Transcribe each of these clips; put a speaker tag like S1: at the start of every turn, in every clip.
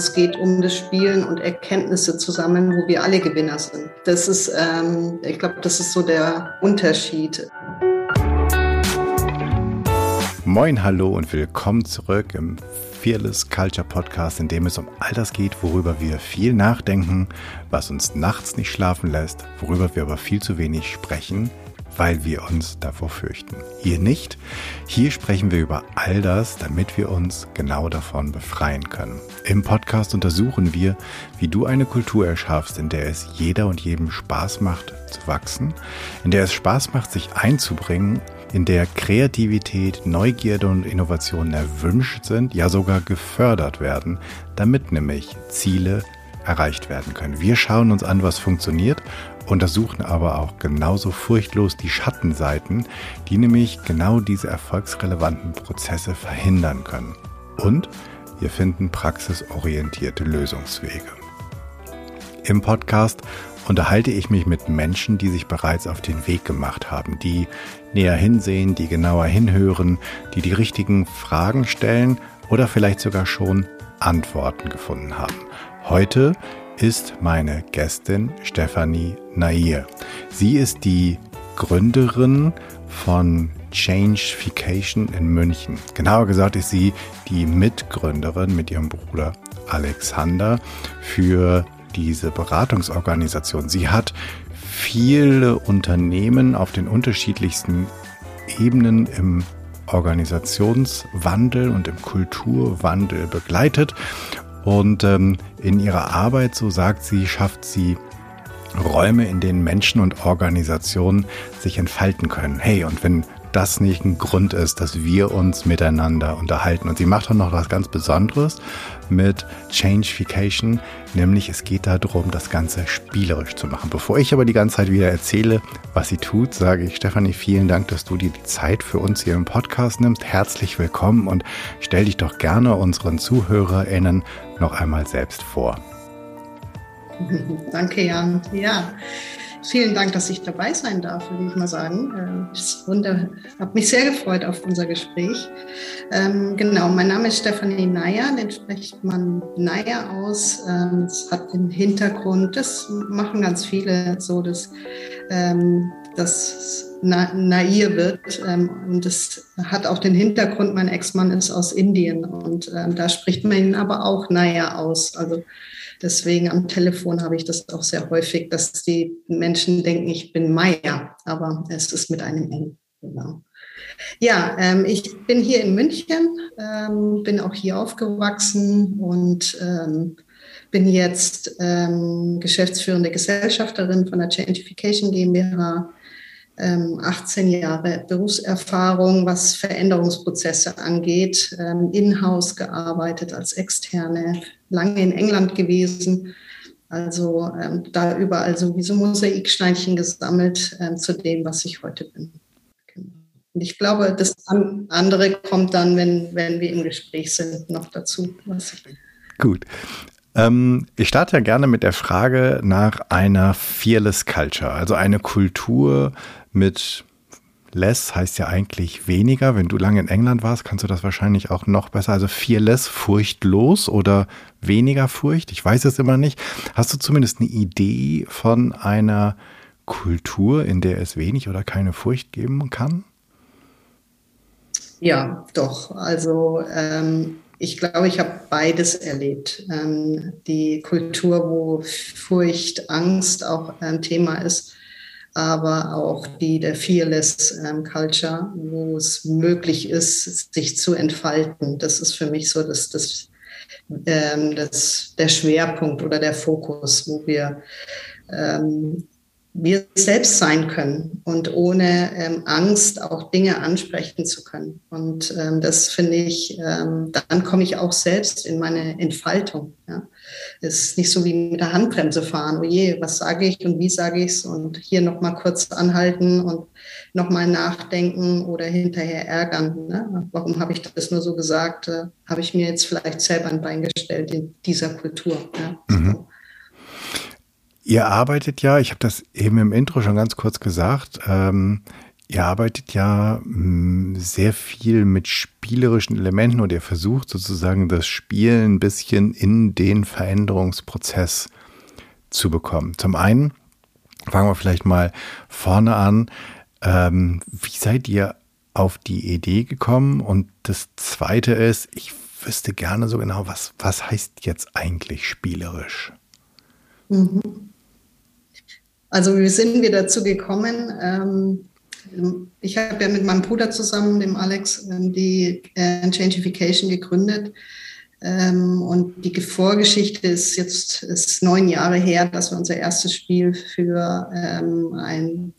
S1: es geht um das Spielen und Erkenntnisse zu sammeln, wo wir alle Gewinner sind. Das ist, ähm, ich glaube, das ist so der Unterschied.
S2: Moin, hallo und willkommen zurück im Fearless Culture Podcast, in dem es um all das geht, worüber wir viel nachdenken, was uns nachts nicht schlafen lässt, worüber wir aber viel zu wenig sprechen, weil wir uns davor fürchten. Hier nicht. Hier sprechen wir über all das, damit wir uns genau davon befreien können. Im Podcast untersuchen wir, wie du eine Kultur erschaffst, in der es jeder und jedem Spaß macht zu wachsen, in der es Spaß macht, sich einzubringen, in der Kreativität, Neugierde und Innovationen erwünscht sind, ja sogar gefördert werden, damit nämlich Ziele erreicht werden können. Wir schauen uns an, was funktioniert untersuchen aber auch genauso furchtlos die Schattenseiten, die nämlich genau diese erfolgsrelevanten Prozesse verhindern können. Und wir finden praxisorientierte Lösungswege. Im Podcast unterhalte ich mich mit Menschen, die sich bereits auf den Weg gemacht haben, die näher hinsehen, die genauer hinhören, die die richtigen Fragen stellen oder vielleicht sogar schon Antworten gefunden haben. Heute ist meine Gästin Stefanie Nair. Sie ist die Gründerin von Changefication in München. Genauer gesagt ist sie die Mitgründerin mit ihrem Bruder Alexander für diese Beratungsorganisation. Sie hat viele Unternehmen auf den unterschiedlichsten Ebenen im Organisationswandel und im Kulturwandel begleitet und ähm, in ihrer Arbeit, so sagt sie, schafft sie Räume, in denen Menschen und Organisationen sich entfalten können. Hey, und wenn das nicht ein Grund ist, dass wir uns miteinander unterhalten. Und sie macht auch noch was ganz Besonderes mit Changefication, nämlich es geht darum, das Ganze spielerisch zu machen. Bevor ich aber die ganze Zeit wieder erzähle, was sie tut, sage ich Stefanie, vielen Dank, dass du dir die Zeit für uns hier im Podcast nimmst. Herzlich willkommen und stell dich doch gerne unseren ZuhörerInnen noch einmal selbst vor.
S1: Danke, Jan. Ja, Vielen Dank, dass ich dabei sein darf, würde ich mal sagen. Ich äh, habe mich sehr gefreut auf unser Gespräch. Ähm, genau, mein Name ist Stefanie Neier, den spricht man Neier aus. Ähm, es hat den Hintergrund, das machen ganz viele so, dass ähm, das na, Nair wird. Und das hat auch den Hintergrund, mein Ex-Mann ist aus Indien und da spricht man ihn aber auch Nair aus. Also Deswegen am Telefon habe ich das auch sehr häufig, dass die Menschen denken, ich bin Meier, aber es ist mit einem N. Genau. Ja, ähm, ich bin hier in München, ähm, bin auch hier aufgewachsen und ähm, bin jetzt ähm, geschäftsführende Gesellschafterin von der Changification GmbH 18 ähm, Jahre Berufserfahrung, was Veränderungsprozesse angeht, ähm, in-house gearbeitet als Externe, lange in England gewesen. Also ähm, da überall sowieso Mosaiksteinchen gesammelt zu dem, was ich heute bin. Genau. Und ich glaube, das andere kommt dann, wenn, wenn wir im Gespräch sind, noch dazu.
S2: Gut. Ähm, ich starte ja gerne mit der Frage nach einer Fearless Culture, also eine Kultur mit less heißt ja eigentlich weniger. Wenn du lange in England warst, kannst du das wahrscheinlich auch noch besser. Also fearless, furchtlos oder weniger Furcht. Ich weiß es immer nicht. Hast du zumindest eine Idee von einer Kultur, in der es wenig oder keine Furcht geben kann?
S1: Ja, doch. Also ähm, ich glaube, ich habe beides erlebt. Ähm, die Kultur, wo Furcht, Angst auch ein Thema ist, aber auch die der Fearless ähm, Culture, wo es möglich ist, sich zu entfalten. Das ist für mich so das, das, ähm, das, der Schwerpunkt oder der Fokus, wo wir ähm, wir selbst sein können und ohne ähm, Angst auch Dinge ansprechen zu können. Und ähm, das finde ich, ähm, dann komme ich auch selbst in meine Entfaltung. Ja. Es ist nicht so wie mit der Handbremse fahren. Oh je, was sage ich und wie sage ich es? Und hier nochmal kurz anhalten und nochmal nachdenken oder hinterher ärgern. Ne? Warum habe ich das nur so gesagt? Äh, habe ich mir jetzt vielleicht selber ein Bein gestellt in dieser Kultur. Ja? Mhm.
S2: Ihr arbeitet ja, ich habe das eben im Intro schon ganz kurz gesagt, ähm, ihr arbeitet ja mh, mm, sehr viel mit spielerischen Elementen und er versucht sozusagen das Spiel ein bisschen in den Veränderungsprozess zu bekommen. Zum einen fangen wir vielleicht mal vorne an. Ähm, wie seid ihr auf die Idee gekommen? Und das zweite ist, ich wüsste gerne so genau, was, was heißt jetzt eigentlich spielerisch?
S1: Mhm. Also wie sind wir dazu gekommen? Ähm, ich habe ja mit meinem Bruder zusammen, dem Alex, ähm, die äh, Changification gegründet. Ähm, und die Vorgeschichte ist jetzt ist neun Jahre her, dass wir unser erstes Spiel für ein,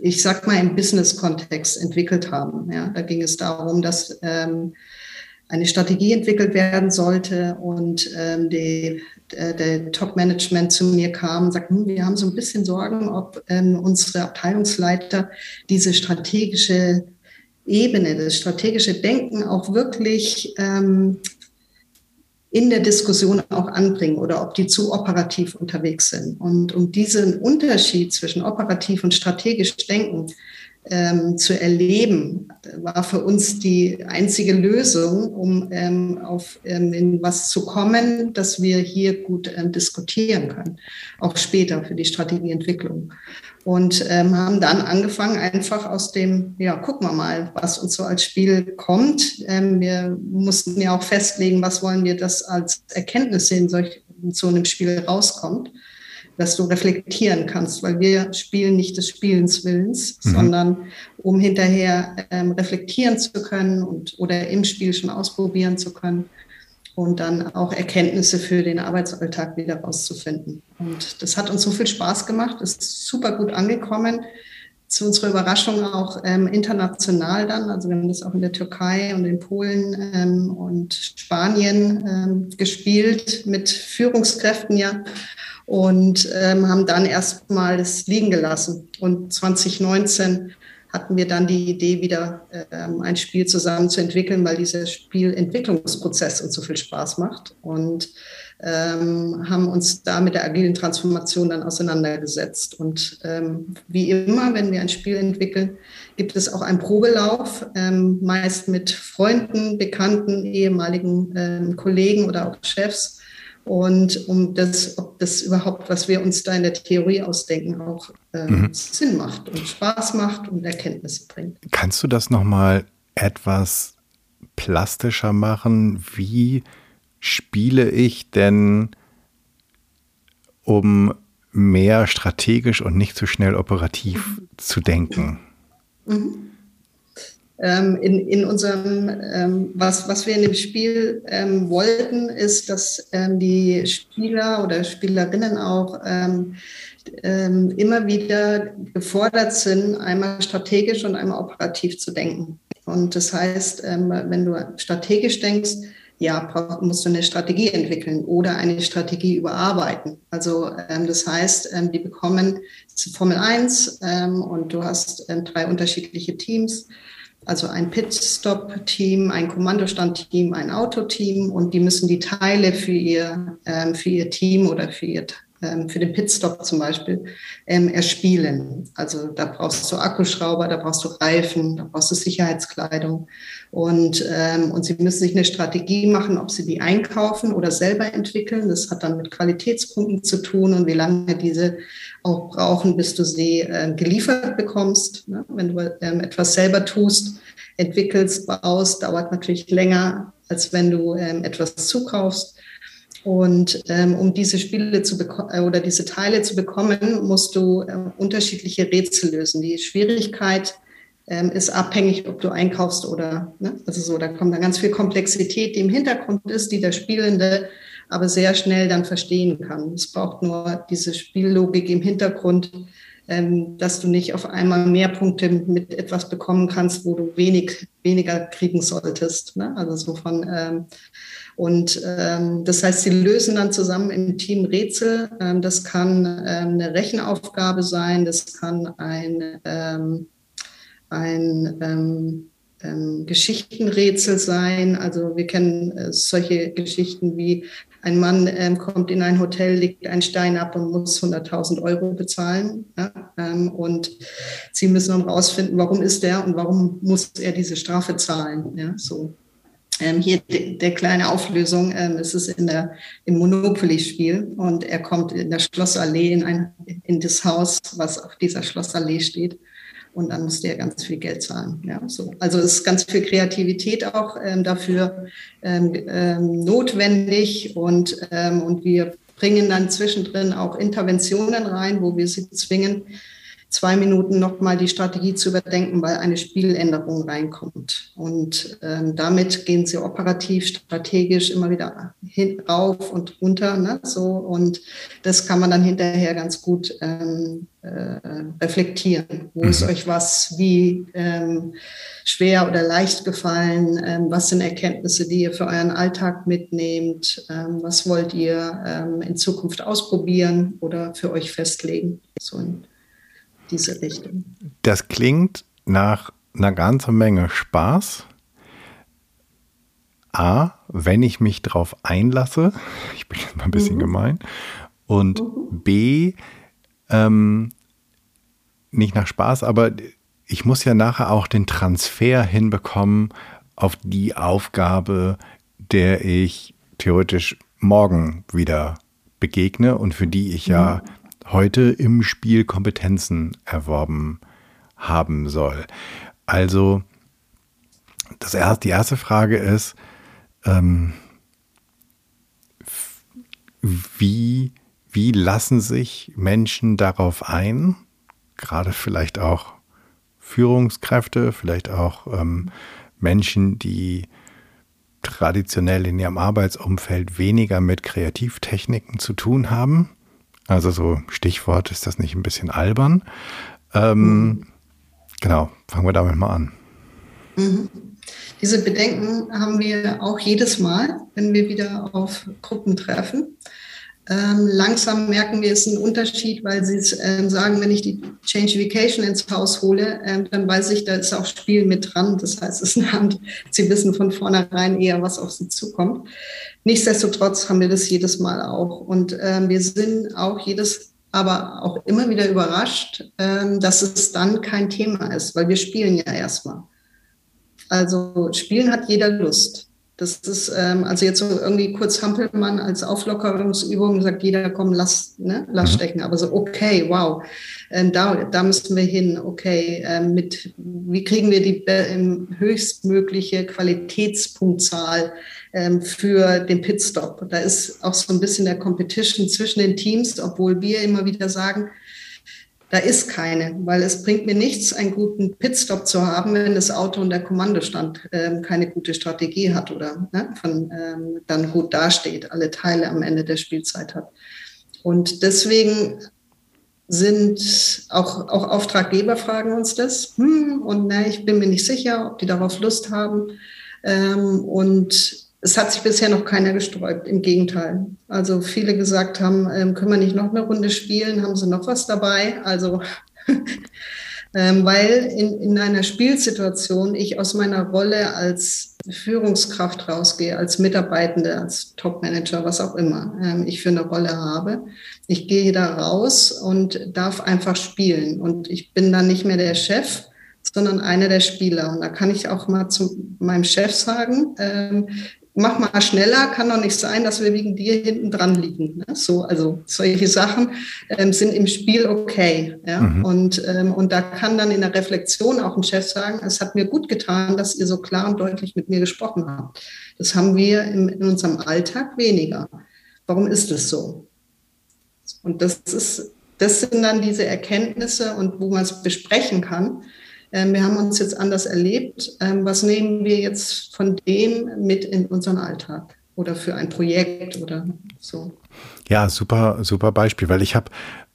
S1: ich sag mal, im Business-Kontext entwickelt haben. Ja, da ging es darum, dass eine Strategie entwickelt werden sollte und die, äh, der Top-Management zu mir kam und sagte, hm, wir haben so ein bisschen Sorgen, ob ähm, unsere Abteilungsleiter diese strategische Ebene, das strategische Denken auch wirklich ähm, in der Diskussion auch anbringen oder ob die zu operativ unterwegs sind. Und um diesen Unterschied zwischen operativ und strategisch denken ähm, zu erleben, war für uns die einzige Lösung, um ähm, auf ähm, in was zu kommen, dass wir hier gut ähm, diskutieren können, auch später für die Strategieentwicklung. Und ähm, haben dann angefangen, einfach aus dem, ja, gucken wir mal, was uns so als Spiel kommt. Ähm, wir mussten ja auch festlegen, was wollen wir, dass als Erkenntnisse in solch, in so einem Spiel rauskommt dass du reflektieren kannst, weil wir spielen nicht des Spielens Willens, mhm. sondern um hinterher ähm, reflektieren zu können und oder im Spiel schon ausprobieren zu können und dann auch Erkenntnisse für den Arbeitsalltag wieder rauszufinden. Und das hat uns so viel Spaß gemacht, ist super gut angekommen. Zu unserer Überraschung auch ähm, international dann. Also wir haben das auch in der Türkei und in Polen ähm, und Spanien ähm, gespielt mit Führungskräften ja und ähm, haben dann erstmal das liegen gelassen. Und 2019 hatten wir dann die Idee, wieder ähm, ein Spiel zusammen zu entwickeln, weil dieser Spielentwicklungsprozess uns so viel Spaß macht. Und ähm, haben uns da mit der agilen Transformation dann auseinandergesetzt. Und ähm, wie immer, wenn wir ein Spiel entwickeln, gibt es auch einen Probelauf, ähm, meist mit Freunden, Bekannten, ehemaligen ähm, Kollegen oder auch Chefs und um das, ob das überhaupt, was wir uns da in der Theorie ausdenken, auch äh, mhm. Sinn macht und Spaß macht und Erkenntnisse bringt.
S2: Kannst du das nochmal etwas plastischer machen? Wie spiele ich denn, um mehr strategisch und nicht zu so schnell operativ mhm. zu denken? Mhm
S1: ähm, in, in unserem, ähm, was, was wir in dem Spiel ähm, wollten, ist, dass ähm, die Spieler oder Spielerinnen auch ähm, ähm, immer wieder gefordert sind, einmal strategisch und einmal operativ zu denken. Und das heißt, wenn du strategisch denkst, ja, musst du eine Strategie entwickeln oder eine Strategie überarbeiten. Also ähm, das heißt, ähm, die bekommen Formel 1 ähm, und du hast drei unterschiedliche Teams also ein Pitstop-Team, ein Kommandostand-Team, ein Autoteam und die müssen die Teile für ihr, ähm, für ihr Team oder für ihr für den Pitstop zum Beispiel ähm, erspielen. Also da brauchst du Akkuschrauber, da brauchst du Reifen, da brauchst du Sicherheitskleidung. Und, ähm, und sie müssen sich eine Strategie machen, ob sie die einkaufen oder selber entwickeln. Das hat dann mit Qualitätspunkten zu tun und wie lange diese auch brauchen, bis du sie äh, geliefert bekommst. Ne? Wenn du ähm, etwas selber tust, entwickelst, baust, dauert natürlich länger, als wenn du ähm, etwas zukaufst. Und ähm, um diese Spiele zu äh, oder diese Teile zu bekommen, musst du äh, unterschiedliche Rätsel lösen. Die Schwierigkeit ähm, ist abhängig, ob du einkaufst oder, ne? also so, da kommt dann ganz viel Komplexität, die im Hintergrund ist, die der Spielende aber sehr schnell dann verstehen kann. Es braucht nur diese Spiellogik im Hintergrund, ähm, dass du nicht auf einmal mehr Punkte mit etwas bekommen kannst, wo du wenig, weniger kriegen solltest. Ne? Also so von, ähm, und ähm, das heißt, sie lösen dann zusammen im Team Rätsel. Ähm, das kann ähm, eine Rechenaufgabe sein, das kann ein, ähm, ein ähm, ähm, Geschichtenrätsel sein. Also wir kennen äh, solche Geschichten wie ein Mann ähm, kommt in ein Hotel, legt einen Stein ab und muss 100.000 Euro bezahlen. Ja? Ähm, und Sie müssen dann rausfinden, warum ist der und warum muss er diese Strafe zahlen. Ja? So. Ähm, hier de, der kleine Auflösung, ähm, es ist in der, im Monopoly-Spiel und er kommt in der Schlossallee in, ein, in das Haus, was auf dieser Schlossallee steht und dann musste er ganz viel Geld zahlen. Ja, so. Also es ist ganz viel Kreativität auch ähm, dafür ähm, ähm, notwendig und, ähm, und wir bringen dann zwischendrin auch Interventionen rein, wo wir sie zwingen, zwei Minuten nochmal die Strategie zu überdenken, weil eine Spieländerung reinkommt. Und ähm, damit gehen sie operativ, strategisch immer wieder hin, rauf und runter. Ne? So, und das kann man dann hinterher ganz gut ähm, äh, reflektieren. Wo mhm. ist euch was wie ähm, schwer oder leicht gefallen? Ähm, was sind Erkenntnisse, die ihr für euren Alltag mitnehmt? Ähm, was wollt ihr ähm, in Zukunft ausprobieren oder für euch festlegen? So ein diese Richtung.
S2: Das klingt nach einer ganzen Menge Spaß. A, wenn ich mich darauf einlasse, ich bin jetzt mal ein bisschen mhm. gemein, und mhm. B, ähm, nicht nach Spaß, aber ich muss ja nachher auch den Transfer hinbekommen auf die Aufgabe, der ich theoretisch morgen wieder begegne und für die ich ja mhm heute im Spiel Kompetenzen erworben haben soll. Also das erste, die erste Frage ist, ähm, wie, wie lassen sich Menschen darauf ein, gerade vielleicht auch Führungskräfte, vielleicht auch ähm, Menschen, die traditionell in ihrem Arbeitsumfeld weniger mit Kreativtechniken zu tun haben, also so Stichwort, ist das nicht ein bisschen albern? Ähm, mhm. Genau, fangen wir damit mal an.
S1: Mhm. Diese Bedenken haben wir auch jedes Mal, wenn wir wieder auf Gruppen treffen. Ähm, langsam merken wir, es ist ein Unterschied, weil sie ähm, sagen, wenn ich die Changification ins Haus hole, ähm, dann weiß ich, da ist auch Spiel mit dran. Das heißt, es ist eine Hand. Sie wissen von vornherein eher, was auf sie zukommt. Nichtsdestotrotz haben wir das jedes Mal auch. Und ähm, wir sind auch jedes, aber auch immer wieder überrascht, ähm, dass es dann kein Thema ist, weil wir spielen ja erstmal. Also spielen hat jeder Lust. Das ist ähm, also jetzt so irgendwie kurz Hampelmann als Auflockerungsübung sagt jeder, komm, lass, ne, lass mhm. stecken. Aber so, okay, wow, ähm, da, da müssen wir hin. Okay, ähm, mit wie kriegen wir die äh, höchstmögliche Qualitätspunktzahl ähm, für den Pitstop? Da ist auch so ein bisschen der Competition zwischen den Teams, obwohl wir immer wieder sagen, da ist keine, weil es bringt mir nichts, einen guten Pitstop zu haben, wenn das Auto und der Kommandostand ähm, keine gute Strategie hat oder ne, von, ähm, dann gut dasteht, alle Teile am Ende der Spielzeit hat. Und deswegen sind auch, auch Auftraggeber fragen uns das. Hm, und ne, ich bin mir nicht sicher, ob die darauf Lust haben. Ähm, und es hat sich bisher noch keiner gesträubt, im Gegenteil. Also viele gesagt haben, ähm, können wir nicht noch eine Runde spielen, haben sie noch was dabei? Also, ähm, weil in, in einer Spielsituation ich aus meiner Rolle als Führungskraft rausgehe, als Mitarbeitende, als Topmanager, was auch immer ähm, ich für eine Rolle habe. Ich gehe da raus und darf einfach spielen. Und ich bin dann nicht mehr der Chef, sondern einer der Spieler. Und da kann ich auch mal zu meinem Chef sagen, ähm, mach mal schneller, kann doch nicht sein, dass wir wegen dir hinten dran liegen. Ne? So, also solche Sachen ähm, sind im Spiel okay. Ja? Mhm. Und, ähm, und da kann dann in der Reflexion auch ein Chef sagen, es hat mir gut getan, dass ihr so klar und deutlich mit mir gesprochen habt. Das haben wir im, in unserem Alltag weniger. Warum ist es so? Und das ist, das sind dann diese Erkenntnisse und wo man es besprechen kann wir haben uns jetzt anders erlebt. Ähm, was nehmen wir jetzt von dem mit in unseren Alltag oder für ein Projekt oder so?
S2: Ja, super, super Beispiel, weil ich habe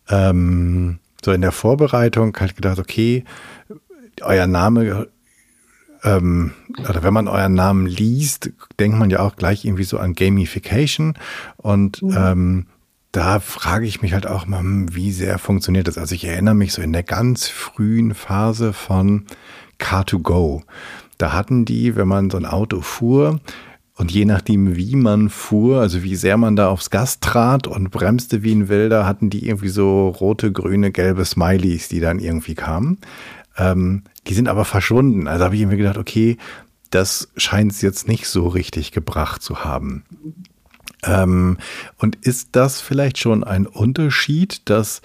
S2: ähm, so in der Vorbereitung halt gedacht, okay, euer Name ähm, oder wenn man euren Namen liest, denkt man ja auch gleich irgendwie so an Gamification und mhm. ähm, da frage ich mich halt auch mal, hm, wie sehr funktioniert das? Also ich erinnere mich so in der ganz frühen Phase von Car2Go. Da hatten die, wenn man so ein Auto fuhr Und je nachdem, wie man fuhr, also wie sehr man da aufs Gas trat und bremste wie ein Wilder, hatten die irgendwie so rote, grüne, gelbe Smileys, die dann irgendwie kamen. Ähm, die sind aber verschwunden. Also habe ich mir gedacht, okay, das scheint es jetzt nicht so richtig gebracht zu haben. Ähm, und ist das vielleicht schon ein Unterschied, dass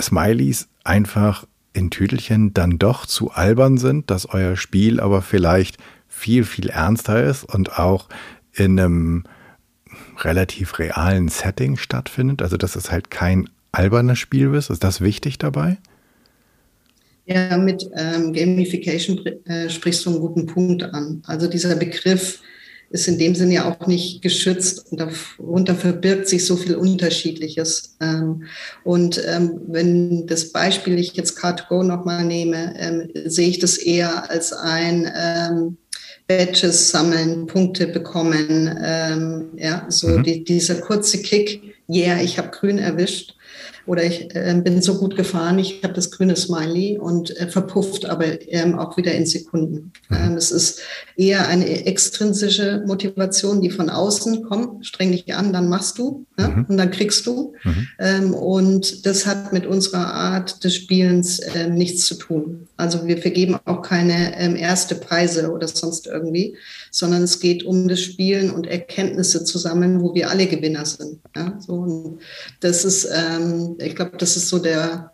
S2: Smileys einfach in Tüdelchen dann doch zu albern sind, dass euer Spiel aber vielleicht viel, viel ernster ist und auch in einem relativ realen Setting stattfindet? Also, dass es halt kein albernes Spiel ist? Ist das wichtig dabei?
S1: Ja, mit ähm, Gamification äh, sprichst du einen guten Punkt an. Also dieser Begriff ist in dem Sinne ja auch nicht geschützt und darunter verbirgt sich so viel Unterschiedliches. Ähm, und ähm, wenn das Beispiel ich jetzt Card2Go nochmal nehme, ähm, sehe ich das eher als ein Badges sammeln, Punkte bekommen, ja, so mhm. die, dieser kurze Kick, yeah, ich habe grün erwischt oder ich äh, bin so gut gefahren, ich habe das grüne Smiley und äh, verpufft aber ähm, auch wieder in Sekunden. Mhm. Ähm, es ist eher eine extrinsische Motivation, die von außen kommt, streng dich an, dann machst du ja, mhm. und dann kriegst du. Mhm. Ähm, und das hat mit unserer Art des Spielens äh, nichts zu tun. Also wir vergeben auch keine ähm, erste Preise oder sonst irgendwie, sondern es geht um das Spielen und Erkenntnisse zusammen, wo wir alle Gewinner sind. Ja, so, das ist, ähm, ich glaube, das ist so der,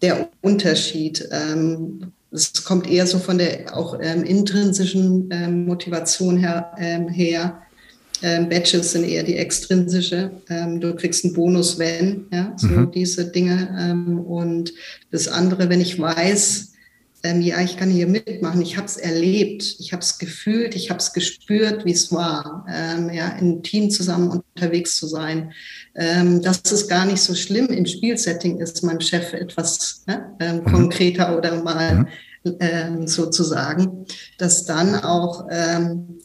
S1: der Unterschied. Ähm, es kommt eher so von der auch ähm, intrinsischen ähm, Motivation her, her Badges sind eher die extrinsische. Du kriegst einen Bonus, wenn, ja, so mhm. diese Dinge. Und das andere, wenn ich weiß, ähm, ja, ich kann hier mitmachen, ich habe es erlebt, ich habe es gefühlt, ich habe es gespürt, wie es war, ähm, ja, im Team zusammen unterwegs zu sein. Ähm, dass es gar nicht so schlimm im Spielsetting ist, meinem Chef etwas ne, ähm, mhm. konkreter oder mal mhm. Ähm, sozusagen, dass dann auch ähm,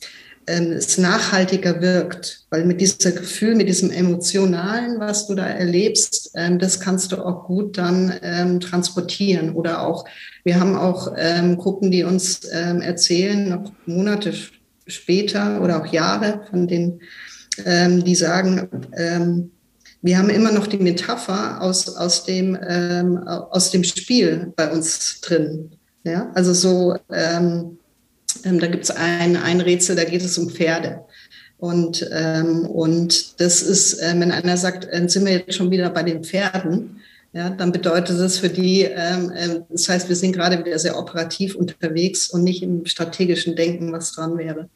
S1: ähm, es nachhaltiger wirkt, weil mit diesem Gefühl, mit diesem Emotionalen, was du da erlebst, ähm, das kannst du auch gut dann ähm, transportieren. Oder auch, wir haben auch Gruppen, die uns erzählen, noch Monate später oder auch Jahre von den, ähm, die sagen, wir haben immer noch die Metapher aus, aus, dem, aus dem Spiel bei uns drin. Ja, also so, da gibt es ein, ein Rätsel, da geht es um Pferde. Und, ähm, und das ist, äh, wenn einer sagt, äh, sind wir jetzt schon wieder bei den Pferden, ja, dann bedeutet das für die, ähm, äh, das heißt, wir sind gerade wieder sehr operativ unterwegs und nicht im strategischen Denken, was dran wäre.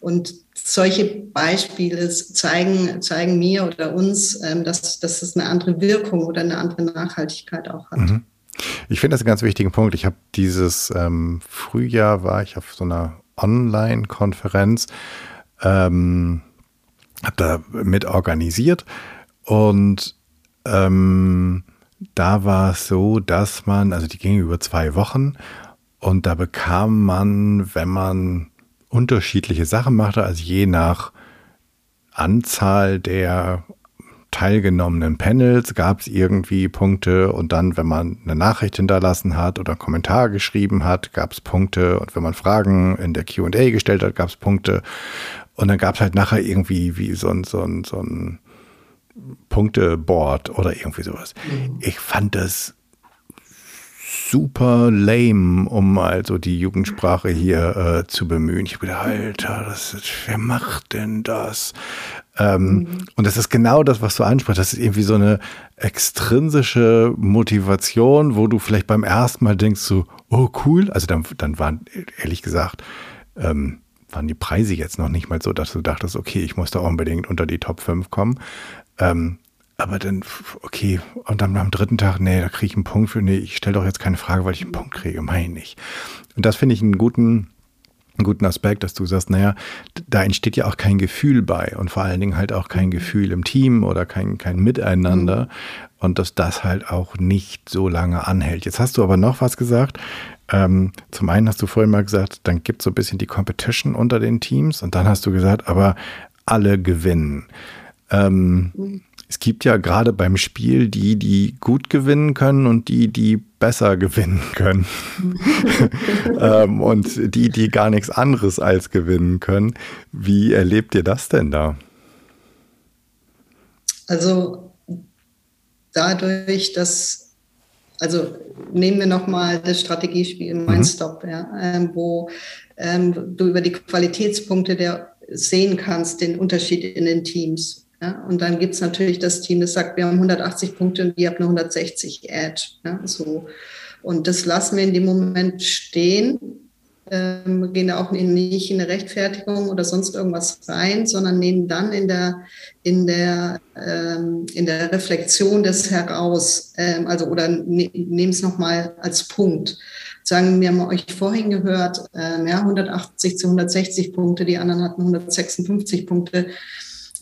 S1: Und solche Beispiele zeigen, zeigen mir oder uns, ähm, dass, dass es eine andere Wirkung oder eine andere Nachhaltigkeit auch hat. Mhm.
S2: Ich finde das einen ganz wichtigen Punkt. Ich habe dieses ähm, Frühjahr war ich auf so einer Online-Konferenz, ähm, habe da mit organisiert und ähm, da war es so, dass man, also die ging über zwei Wochen und da bekam man, wenn man unterschiedliche Sachen machte, also je nach Anzahl der teilgenommenen Panels gab es irgendwie Punkte und dann, wenn man eine Nachricht hinterlassen hat oder einen Kommentar geschrieben hat, gab es Punkte und wenn man Fragen in der Q&A gestellt hat, gab es Punkte und dann gab es halt nachher irgendwie wie so ein, so ein, so ein Punkteboard oder irgendwie sowas. Mhm. Ich fand das super lame, um mal so die Jugendsprache hier äh, zu bemühen. Ich habe gedacht, Alter, das ist, wer macht denn das? Ähm, mhm. Und das ist genau das, was du ansprichst. Das ist irgendwie so eine extrinsische Motivation, wo du vielleicht beim ersten Mal denkst so, oh cool. Also dann, dann waren, ehrlich gesagt, ähm, waren die Preise jetzt noch nicht mal so, dass du dachtest, okay, ich muss da unbedingt unter die Top 5 kommen. Ähm, aber dann, okay, und dann am dritten Tag, nee, da kriege ich einen Punkt für, nee, ich stelle doch jetzt keine Frage, weil ich einen Punkt kriege, meine ich. Und das finde ich einen guten, einen guten Aspekt, dass du sagst, naja, da entsteht ja auch kein Gefühl bei und vor allen Dingen halt auch kein Gefühl im Team oder kein, kein Miteinander mhm. und dass das halt auch nicht so lange anhält. Jetzt hast du aber noch was gesagt. Ähm, zum einen hast du vorhin mal gesagt, dann gibt es so ein bisschen die Competition unter den Teams und dann hast du gesagt, aber alle gewinnen. Ähm, mhm. Es gibt ja gerade beim Spiel die, die gut gewinnen können und die, die besser gewinnen können. ähm, und die, die gar nichts anderes als gewinnen können. Wie erlebt ihr das denn da?
S1: Also dadurch, dass, also nehmen wir nochmal das Strategiespiel Mindstop, mhm. ja, ähm, wo ähm, du über die Qualitätspunkte der sehen kannst, den Unterschied in den Teams. Ja? Und dann gibt es natürlich das Team, das sagt, wir haben 180 Punkte und ihr habt nur 160 Edge. Ja? So. Und das lassen wir in dem Moment stehen ähm, gehen da auch nicht in eine Rechtfertigung oder sonst irgendwas rein, sondern nehmen dann in der, in der, ähm, in der Reflexion des heraus, ähm, also oder ne, nehmen es nochmal als Punkt. Sagen, wir haben euch vorhin gehört, ähm, ja, 180 zu 160 Punkte, die anderen hatten 156 Punkte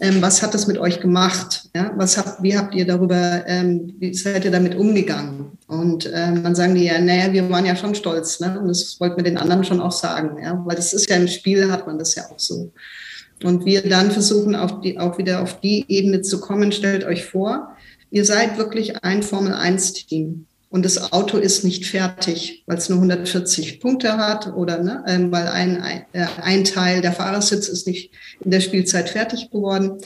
S1: ähm, was hat das mit euch gemacht? Ja, was habt, wie habt ihr darüber, ähm, wie seid ihr damit umgegangen? Und ähm, dann sagen die ja, naja, wir waren ja schon stolz, ne? Und das wollten wir den anderen schon auch sagen, ja, weil das ist ja im Spiel, hat man das ja auch so. Und wir dann versuchen, auf die, auch wieder auf die Ebene zu kommen. Stellt euch vor, ihr seid wirklich ein Formel-1-Team und das Auto ist nicht fertig, weil es nur 140 Punkte hat oder ne, weil ein, ein, äh, ein, Teil der Fahrersitz ist nicht in der Spielzeit fertig geworden.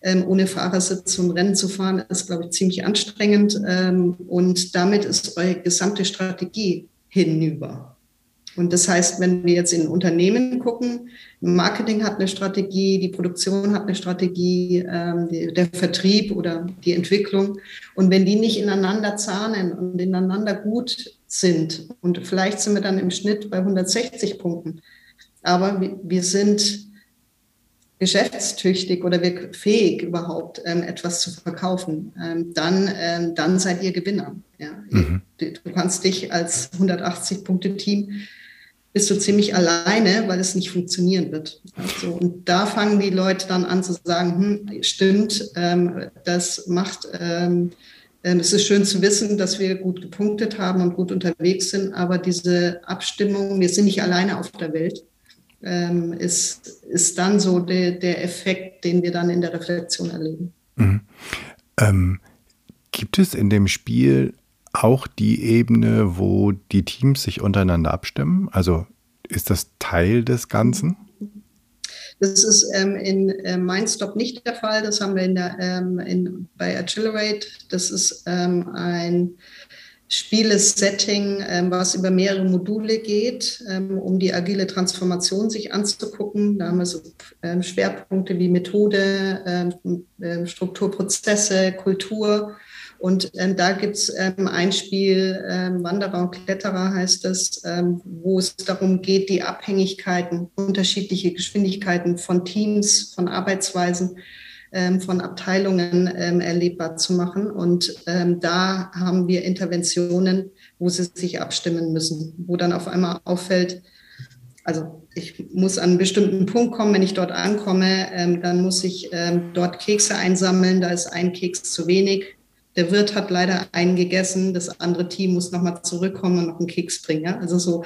S1: Ähm, ohne Fahrersitz und Rennen zu fahren, ist, glaube ich, ziemlich anstrengend. Ähm, und damit ist eure gesamte Strategie hinüber. Und das heißt, wenn wir jetzt in Unternehmen gucken, Marketing hat eine Strategie, die Produktion hat eine Strategie, ähm, die, der Vertrieb oder die Entwicklung. Und wenn die nicht ineinander zahnen und ineinander gut sind, und vielleicht sind wir dann im Schnitt bei 160 Punkten, aber wir, wir sind geschäftstüchtig oder wir fähig überhaupt ähm, etwas zu verkaufen, ähm, dann, ähm, dann seid ihr Gewinner. Ja? Mhm. Du, du, kannst dich als 180 Punkte Team bist du ziemlich alleine, weil es nicht funktionieren wird. Also, und da fangen die Leute dann an zu sagen, hm, stimmt, ähm, das macht, ähm, ähm, es ist schön zu wissen, dass wir gut gepunktet haben und gut unterwegs sind, aber diese Abstimmung, wir sind nicht alleine auf der Welt, ähm, ist, ist dann so der, der Effekt, den wir dann in der Reflexion erleben. Mhm.
S2: Ähm, gibt es in dem Spiel auch die Ebene, wo die Teams sich untereinander abstimmen? Also ist das Teil des Ganzen?
S1: Das ist ähm, in äh, Mindstop nicht der Fall. Das haben wir in der, ähm, in, bei Accelerate. Das ist ähm, ein Spielesetting, ähm, was über mehrere Module geht, ähm, um die agile Transformation sich anzugucken. Da haben wir so ähm, Schwerpunkte wie Methode, ähm, Strukturprozesse, Kultur und ähm, da gibt es ähm, ein Spiel, ähm, Wanderer und Kletterer heißt es, ähm, wo es darum geht, die Abhängigkeiten, unterschiedliche Geschwindigkeiten von Teams, von Arbeitsweisen, ähm, von Abteilungen ähm, erlebbar zu machen. Und da haben wir Interventionen, wo sie sich abstimmen müssen, wo dann auf einmal auffällt, also ich muss an einen bestimmten Punkt kommen, wenn ich dort ankomme, dann muss ich dort Kekse einsammeln, da ist ein Keks zu wenig der Wirt hat leider einen gegessen, das andere Team muss nochmal zurückkommen und noch einen Keks bringen. Ja? Also so.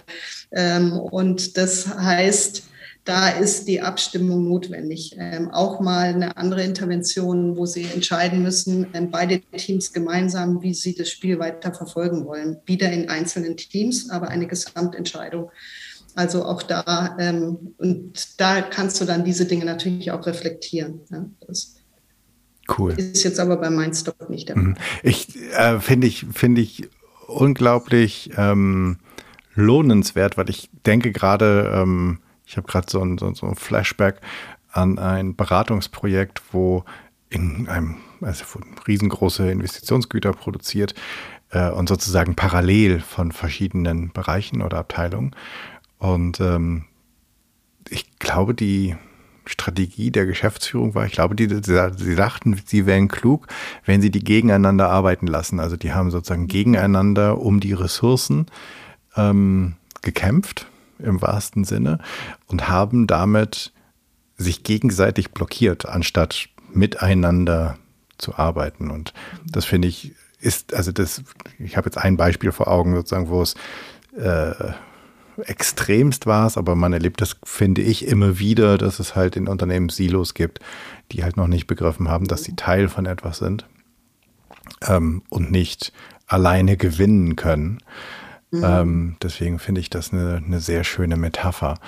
S1: Ähm, und das heißt, da ist die Abstimmung notwendig. Ähm, auch mal eine andere Intervention, wo sie entscheiden müssen, ähm, beide Teams gemeinsam, wie sie das Spiel weiter verfolgen wollen. Wieder in einzelnen Teams, aber eine Gesamtentscheidung. Also auch da, ähm, und da kannst du dann diese Dinge natürlich auch reflektieren. Ja? Das,
S2: Cool.
S1: Ist jetzt aber bei Mindstop nicht der
S2: mhm. Fall. Ich äh, finde ich, finde ich unglaublich ähm, lohnenswert, weil ich denke gerade, ähm, ich habe gerade so ein, so, so ein Flashback an ein Beratungsprojekt, wo in einem, also riesengroße Investitionsgüter produziert äh, und sozusagen parallel von verschiedenen Bereichen oder Abteilungen. Und ähm, ich glaube, die, Strategie der Geschäftsführung war. Ich glaube, die, sie dachten, sie wären klug, wenn sie die gegeneinander arbeiten lassen. Also die haben sozusagen gegeneinander um die Ressourcen ähm, gekämpft, im wahrsten Sinne, und haben damit sich gegenseitig blockiert, anstatt miteinander zu arbeiten. Und das finde ich ist, also das, ich habe jetzt ein Beispiel vor Augen sozusagen, wo es äh, extremst war es, aber man erlebt das, finde ich, immer wieder, dass es halt in Unternehmen Silos gibt, die halt noch nicht begriffen haben, dass sie Teil von etwas sind ähm, und nicht alleine gewinnen können. Mhm. Ähm, deswegen finde ich das eine, eine sehr schöne Metapher.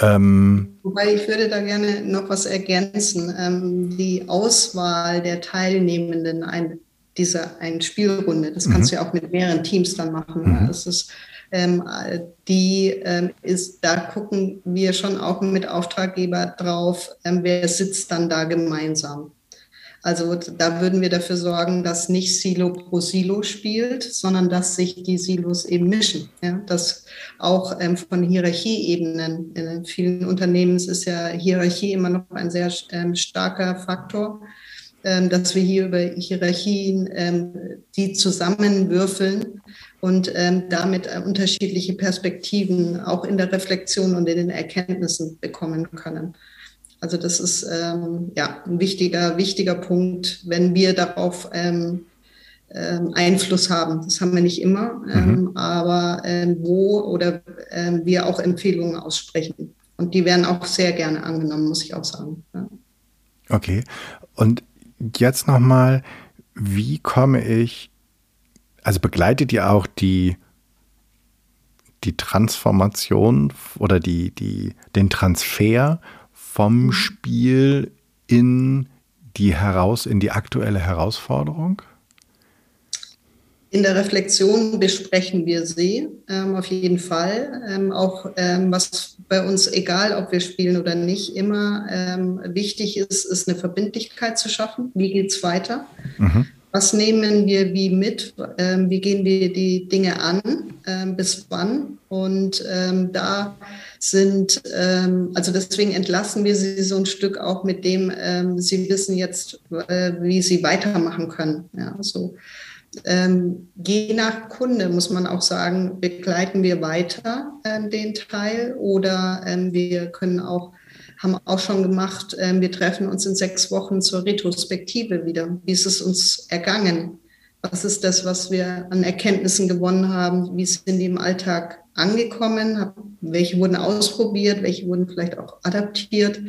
S1: Ähm, Wobei ich würde da gerne noch was ergänzen. Ähm, die Auswahl der Teilnehmenden ein, dieser einen Spielrunde, das kannst mhm. du ja auch mit mehreren Teams dann machen. Mhm. Das ist ähm, die ähm, ist, da gucken wir schon auch mit Auftraggeber drauf, ähm, wer sitzt dann da gemeinsam. Also da würden wir dafür sorgen, dass nicht Silo pro Silo spielt, sondern dass sich die Silos eben mischen. Ja? Dass auch ähm, von Hierarchieebenen, in vielen Unternehmen ist ja Hierarchie immer noch ein sehr ähm, starker Faktor, ähm, dass wir hier über Hierarchien ähm, die zusammenwürfeln und ähm, damit äh, unterschiedliche Perspektiven auch in der Reflexion und in den Erkenntnissen bekommen können. Also das ist ähm, ja ein wichtiger, wichtiger Punkt, wenn wir darauf ähm, ähm, Einfluss haben. Das haben wir nicht immer, ähm, mhm. aber ähm, wo oder wir auch Empfehlungen aussprechen. Und die werden auch sehr gerne angenommen, muss ich auch sagen. Ja.
S2: Okay. Und jetzt nochmal, wie komme ich, also begleitet ihr auch die, die Transformation oder die, die, den Transfer vom Spiel in die heraus, in die aktuelle Herausforderung?
S1: In der Reflexion besprechen wir sie ähm, auf jeden Fall. Ähm, auch ähm, was bei uns, egal ob wir spielen oder nicht, immer ähm, wichtig ist, ist eine Verbindlichkeit zu schaffen. Wie geht es weiter? Mhm. Was nehmen wir wie mit? Ähm, wie gehen wir die Dinge an? Ähm, bis wann? Und ähm, da sind, ähm, also deswegen entlassen wir sie so ein Stück auch mit dem, ähm, sie wissen jetzt, äh, wie sie weitermachen können. Ja, so. Ähm, je nach Kunde muss man auch sagen, begleiten wir weiter äh, den Teil oder wir können auch haben auch schon gemacht. Ähm, wir treffen uns in sechs Wochen zur Retrospektive wieder. Wie ist es uns ergangen? Was ist das, was wir an Erkenntnissen gewonnen haben? Wie sind die im Alltag angekommen? Welche wurden ausprobiert? Welche wurden vielleicht auch adaptiert?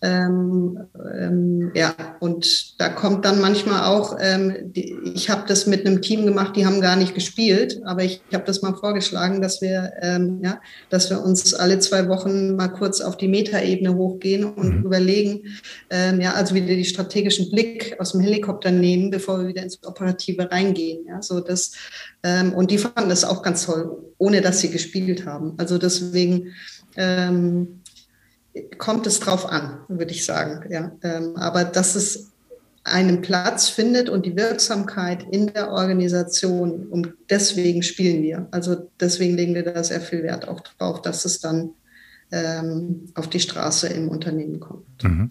S1: Ähm, ähm, ja, und da kommt dann manchmal auch, ähm, die, ich habe das mit einem Team gemacht, die haben gar nicht gespielt, aber ich, ich habe das mal vorgeschlagen, dass wir, ähm, ja, dass wir uns alle zwei Wochen mal kurz auf die Metaebene hochgehen und mhm. überlegen, ähm, ja, also wieder die strategischen Blick aus dem Helikopter nehmen, bevor wir wieder ins Operative reingehen. Ja, so das, ähm, und die fanden das auch ganz toll, ohne dass sie gespielt haben. Also deswegen, ähm, kommt es drauf an, würde ich sagen. Ja. Ähm, aber dass es einen Platz findet und die Wirksamkeit in der Organisation, und deswegen spielen wir. Also deswegen legen wir da sehr viel Wert auch drauf, dass es dann ähm, auf die Straße im Unternehmen kommt. Mhm.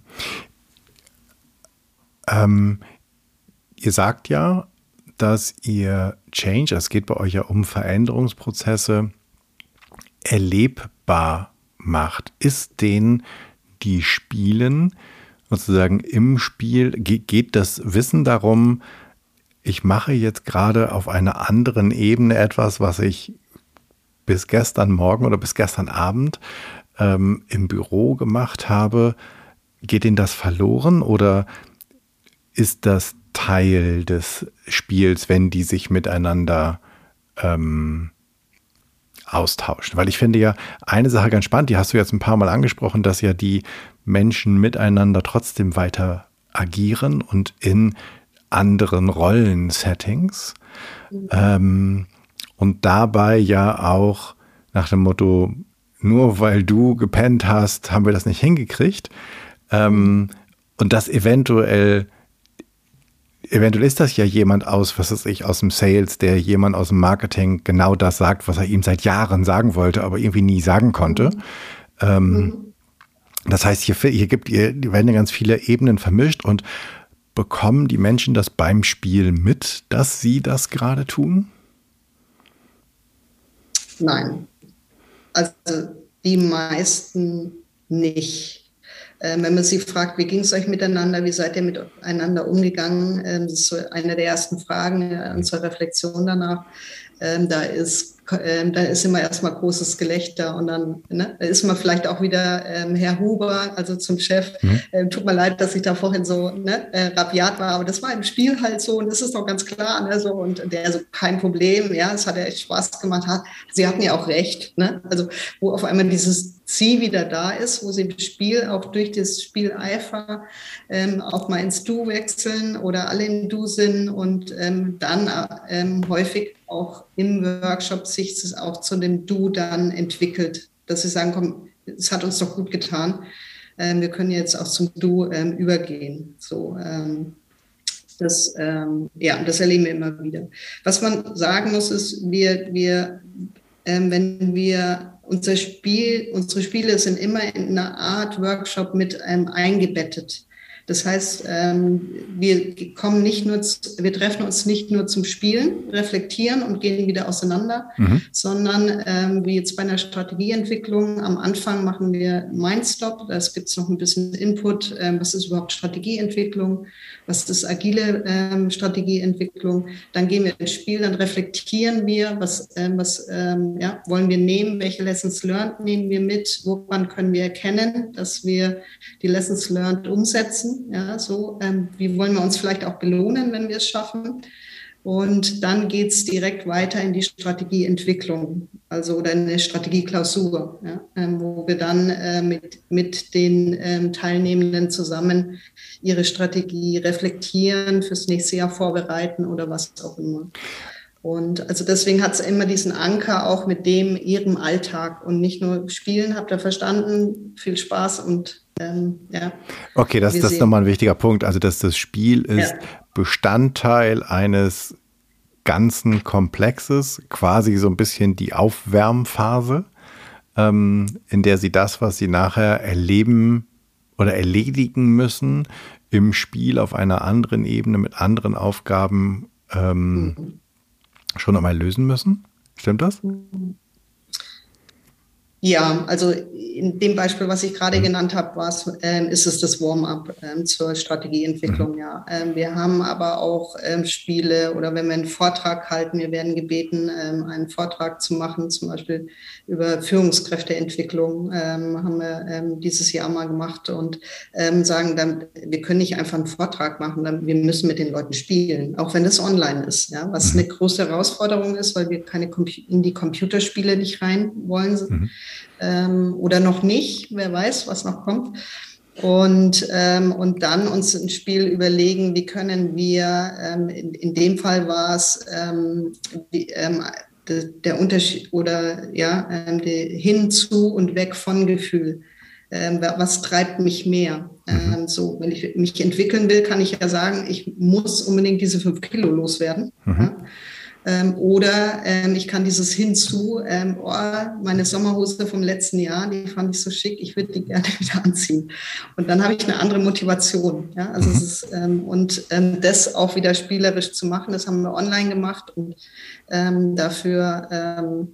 S2: Ähm, ihr sagt ja, dass ihr Change, es geht bei euch ja um Veränderungsprozesse, erlebbar macht, ist den, die spielen, sozusagen im Spiel, geht das Wissen darum, ich mache jetzt gerade auf einer anderen Ebene etwas, was ich bis gestern Morgen oder bis gestern Abend ähm, im Büro gemacht habe. Geht Ihnen das verloren oder ist das Teil des Spiels, wenn die sich miteinander ähm, austauschen. Weil ich finde ja eine Sache ganz spannend, die hast du jetzt ein paar Mal angesprochen, dass ja die Menschen miteinander trotzdem weiter agieren und in anderen Rollensettings. Mhm. Ähm, und dabei ja auch nach dem Motto, nur weil du gepennt hast, haben wir das nicht hingekriegt. Ähm, und das eventuell eventuell ist das ja jemand aus, was weiß ich, aus dem Sales, der jemand aus dem Marketing genau das sagt, was er ihm seit Jahren sagen wollte, aber irgendwie nie sagen konnte. Mhm. Ähm, mhm. Das heißt, hier, hier gibt, hier werden ja ganz viele Ebenen vermischt und bekommen die Menschen das beim Spiel mit, dass sie das gerade tun?
S1: Nein. Also die meisten nicht. Ähm, wenn man sie fragt, wie ging es euch miteinander, wie seid ihr miteinander umgegangen, ähm, das ist so eine der ersten Fragen äh, unserer Reflexion danach. Ähm, da ist da ist immer erstmal großes Gelächter und dann ne, ist man vielleicht auch wieder ähm, Herr Huber, also zum Chef. Mhm. Ähm, tut mir leid, dass ich da vorhin so ne, äh, rabiat war, aber das war im Spiel halt so und das ist doch ganz klar. Ne, so, und der so, kein Problem, ja, es hat ja echt Spaß gemacht. Hat. Sie hatten ja auch recht, ne? also wo auf einmal dieses sie wieder da ist, wo sie im Spiel auch durch das Spieleifer ähm, auch mal ins Du wechseln oder alle im Du sind und ähm, dann ähm, häufig auch im Workshop sich das auch zu dem Du dann entwickelt, dass sie sagen, komm, es hat uns doch gut getan, ähm, wir können jetzt auch zum Du ähm, übergehen. So, ähm, das, ja, das erleben wir immer wieder. Was man sagen muss, ist, wir, wir wenn wir unser Spiel, unsere Spiele sind immer in einer Art Workshop mit ähm, eingebettet. Das heißt, ähm, wir kommen nicht nur, zu, wir treffen uns nicht nur zum Spielen, reflektieren und gehen wieder auseinander, mhm. sondern ähm, wie jetzt bei einer Strategieentwicklung am Anfang machen wir Mindstop, da gibt es noch ein bisschen Input, ähm, was ist überhaupt Strategieentwicklung, was ist agile Strategieentwicklung. Dann gehen wir ins Spiel, dann reflektieren wir, was, was ja, wollen wir nehmen, welche Lessons learned nehmen wir mit, woran können wir erkennen, dass wir die Lessons learned umsetzen. Ja, so, ähm, wie wollen wir uns vielleicht auch belohnen, wenn wir es schaffen. Und dann geht es direkt weiter in die Strategieentwicklung, also oder in eine Strategieklausur, ja, ähm, wo wir dann äh, mit, mit den ähm, Teilnehmenden zusammen ihre Strategie reflektieren, fürs nächste Jahr vorbereiten oder was auch immer. Und also deswegen hat es immer diesen Anker auch mit dem ihrem Alltag und nicht nur Spielen, habt ihr verstanden? Viel Spaß und ähm, ja.
S2: Okay, das, das ist nochmal ein wichtiger Punkt. Also, dass das Spiel ist ja. Bestandteil eines ganzen Komplexes, quasi so ein bisschen die Aufwärmphase, ähm, in der sie das, was sie nachher erleben oder erledigen müssen, im Spiel auf einer anderen Ebene mit anderen Aufgaben ähm, mhm. schon einmal lösen müssen. Stimmt das? Mhm.
S1: Ja, also in dem Beispiel, was ich gerade mhm. genannt habe, ähm, ist es das Warm-up ähm, zur Strategieentwicklung. Mhm. Ja, ähm, wir haben aber auch ähm, Spiele oder wenn wir einen Vortrag halten, wir werden gebeten, ähm, einen Vortrag zu machen, zum Beispiel über Führungskräfteentwicklung, ähm, haben wir dieses Jahr mal gemacht und sagen dann, wir können nicht einfach einen Vortrag machen, dann, wir müssen mit den Leuten spielen, auch wenn das online ist. Ja, was mhm. eine große Herausforderung ist, weil wir keine in die Computerspiele nicht rein wollen. Mhm ähm, oder noch nicht, wer weiß, was noch kommt. Und, ähm, und dann uns ein Spiel überlegen, wie können wir, ähm, in, in dem Fall war es ähm, ähm, der, der Unterschied oder ja, ähm, hin zu und weg von Gefühl. Ähm, was treibt mich mehr? Mhm. Ähm, so, wenn ich mich entwickeln will, kann ich ja sagen, ich muss unbedingt diese fünf Kilo loswerden. Mhm. Ja? Ähm, oder ähm, ich kann dieses hinzu, ähm, oh, meine Sommerhose vom letzten Jahr, die fand ich so schick, ich würde die gerne wieder anziehen. Und dann habe ich eine andere Motivation. Ja? Also mhm. ist, ähm, und ähm, das auch wieder spielerisch zu machen, das haben wir online gemacht und ähm, dafür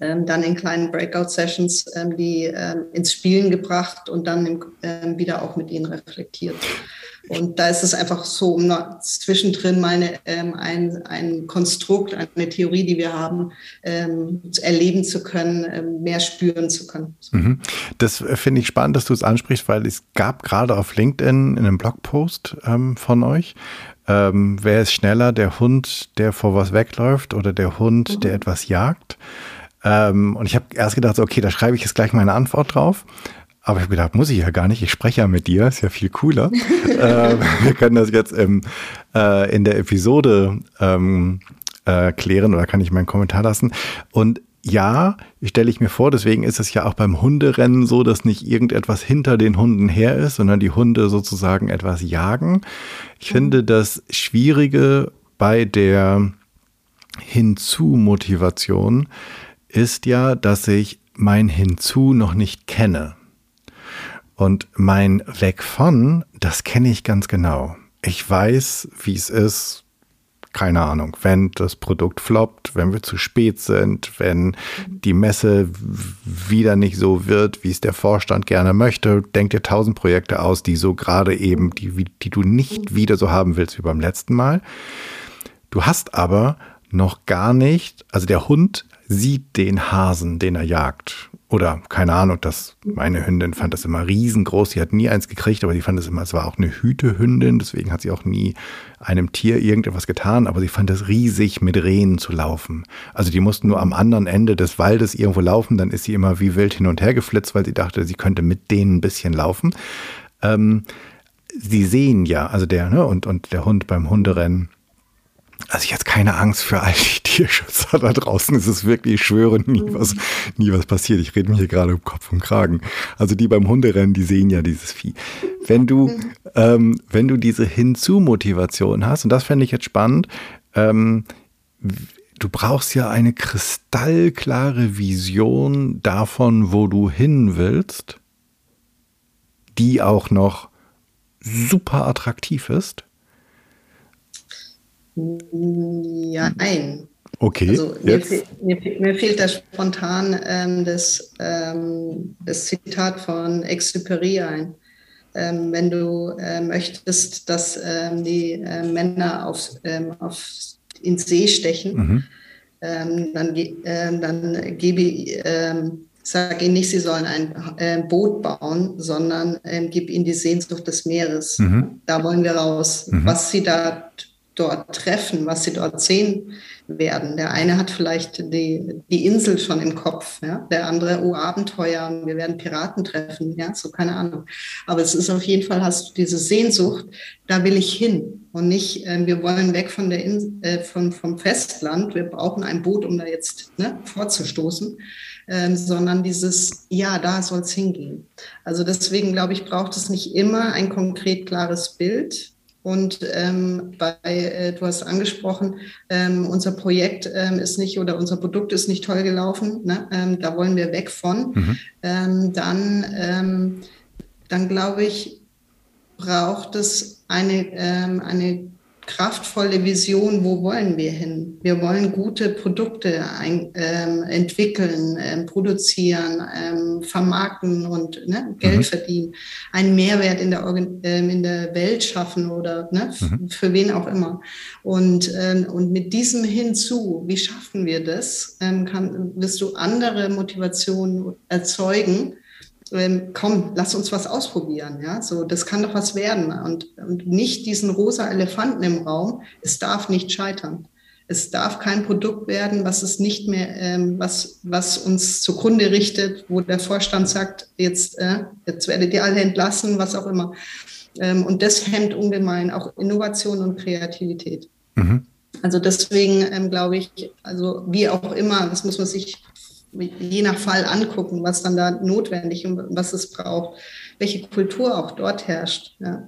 S1: dann in kleinen Breakout-Sessions die ins Spielen gebracht und dann wieder auch mit ihnen reflektiert. Und da ist es einfach so, um zwischendrin mal eine, ähm, ein, ein Konstrukt, eine Theorie, die wir haben, ähm, erleben zu können, ähm, mehr spüren zu können.
S2: Mhm. Das finde ich spannend, dass du es ansprichst, weil es gab gerade auf LinkedIn in einem Blogpost ähm, von euch, ähm, wer ist schneller, der Hund, der vor was wegläuft oder der Hund, mhm. der etwas jagt? Ähm, und ich habe erst gedacht, okay, da schreibe ich jetzt gleich meine Antwort drauf. Aber ich habe gedacht, muss ich ja gar nicht. Ich spreche ja mit dir, ist ja viel cooler. äh, wir können das jetzt im, äh, in der Episode ähm, äh, klären oder kann ich meinen Kommentar lassen. Und ja, stelle ich mir vor, deswegen ist es ja auch beim Hunderennen so, dass nicht irgendetwas hinter den Hunden her ist, sondern die Hunde sozusagen etwas jagen. Ich mhm. finde das Schwierige bei der Hinzu-Motivation ist ja, dass ich mein Hinzu noch nicht kenne. Und mein Weg von, das kenne ich ganz genau. Ich weiß, wie es ist. Keine Ahnung, wenn das Produkt floppt, wenn wir zu spät sind, wenn die Messe wieder nicht so wird, wie es der Vorstand gerne möchte, denk dir tausend Projekte aus, die so gerade eben, die, die du nicht wieder so haben willst wie beim letzten Mal. Du hast aber noch gar nicht, also der Hund sieht den Hasen, den er jagt. Oder keine Ahnung, das, meine Hündin fand das immer riesengroß. Sie hat nie eins gekriegt, aber sie fand es immer, es war auch eine Hütehündin, deswegen hat sie auch nie einem Tier irgendetwas getan, aber sie fand es riesig, mit Rehen zu laufen. Also die mussten nur am anderen Ende des Waldes irgendwo laufen, dann ist sie immer wie wild hin und her geflitzt, weil sie dachte, sie könnte mit denen ein bisschen laufen. Ähm, sie sehen ja, also der, ne, und, und der Hund beim Hunderennen, also ich hatte keine Angst für all die Tierschützer da draußen. Es ist wirklich, ich schwöre, nie mhm. was, nie was passiert. Ich rede mir hier gerade um Kopf und Kragen. Also die beim Hunderennen, die sehen ja dieses Vieh. Wenn du, mhm. ähm, wenn du diese Hinzu-Motivation hast, und das fände ich jetzt spannend, ähm, du brauchst ja eine kristallklare Vision davon, wo du hin willst, die auch noch super attraktiv ist.
S1: Ja, nein.
S2: Okay. Also
S1: mir, mir, mir, fehlt da spontan ähm, das, ähm, das Zitat von Exupéry ein. Ähm, wenn du äh, möchtest, dass ähm, die äh, Männer auf, ähm, auf, ins See stechen, mhm. Ähm, dann, äh, dann gebe sag ihnen nicht, sie sollen ein äh, Boot bauen, sondern gib ihnen die Sehnsucht des Meeres. Mhm. Da wollen wir raus. Mhm. Was sie da dort treffen, was sie dort sehen werden. Der eine hat vielleicht die, die Insel schon im Kopf, ja? der andere, oh, Abenteuer, wir werden Piraten treffen, ja, so keine Ahnung. Aber es ist auf jeden Fall, hast du diese Sehnsucht, da will ich hin und nicht, äh, wir wollen weg von der Insel, äh, von, vom Festland, wir brauchen ein Boot, um da jetzt ne, vorzustoßen. Ähm, sondern dieses, ja, da soll es hingehen. Also deswegen glaube ich, braucht es nicht immer ein konkret klares Bild, und ähm, bei, äh, du hast angesprochen, ähm, unser Projekt ähm, ist nicht oder unser Produkt ist nicht toll gelaufen. Ne? Ähm, da wollen wir weg von. Mhm. Ähm, dann, ähm, dann glaube ich, braucht es eine, ähm, eine kraftvolle Vision, wo wollen wir hin? Wir wollen gute Produkte ein, ähm, entwickeln, ähm, produzieren, ähm, vermarkten und ne, Geld mhm. verdienen, einen Mehrwert in der, ähm, in der Welt schaffen oder ne, mhm. für wen auch immer. Und, ähm, und mit diesem hinzu, wie schaffen wir das, ähm, kann, wirst du andere Motivationen erzeugen, ähm, komm, lass uns was ausprobieren. Ja, so, das kann doch was werden. Und, und nicht diesen rosa Elefanten im Raum. Es darf nicht scheitern. Es darf kein Produkt werden, was es nicht mehr, ähm, was, was uns zugrunde richtet, wo der Vorstand sagt, jetzt, äh, jetzt werdet ihr alle entlassen, was auch immer. Ähm, und das hemmt ungemein auch Innovation und Kreativität. Mhm. Also deswegen ähm, glaube ich, also wie auch immer, das muss man sich je nach Fall angucken, was dann da notwendig und was es braucht, welche Kultur auch dort herrscht ja.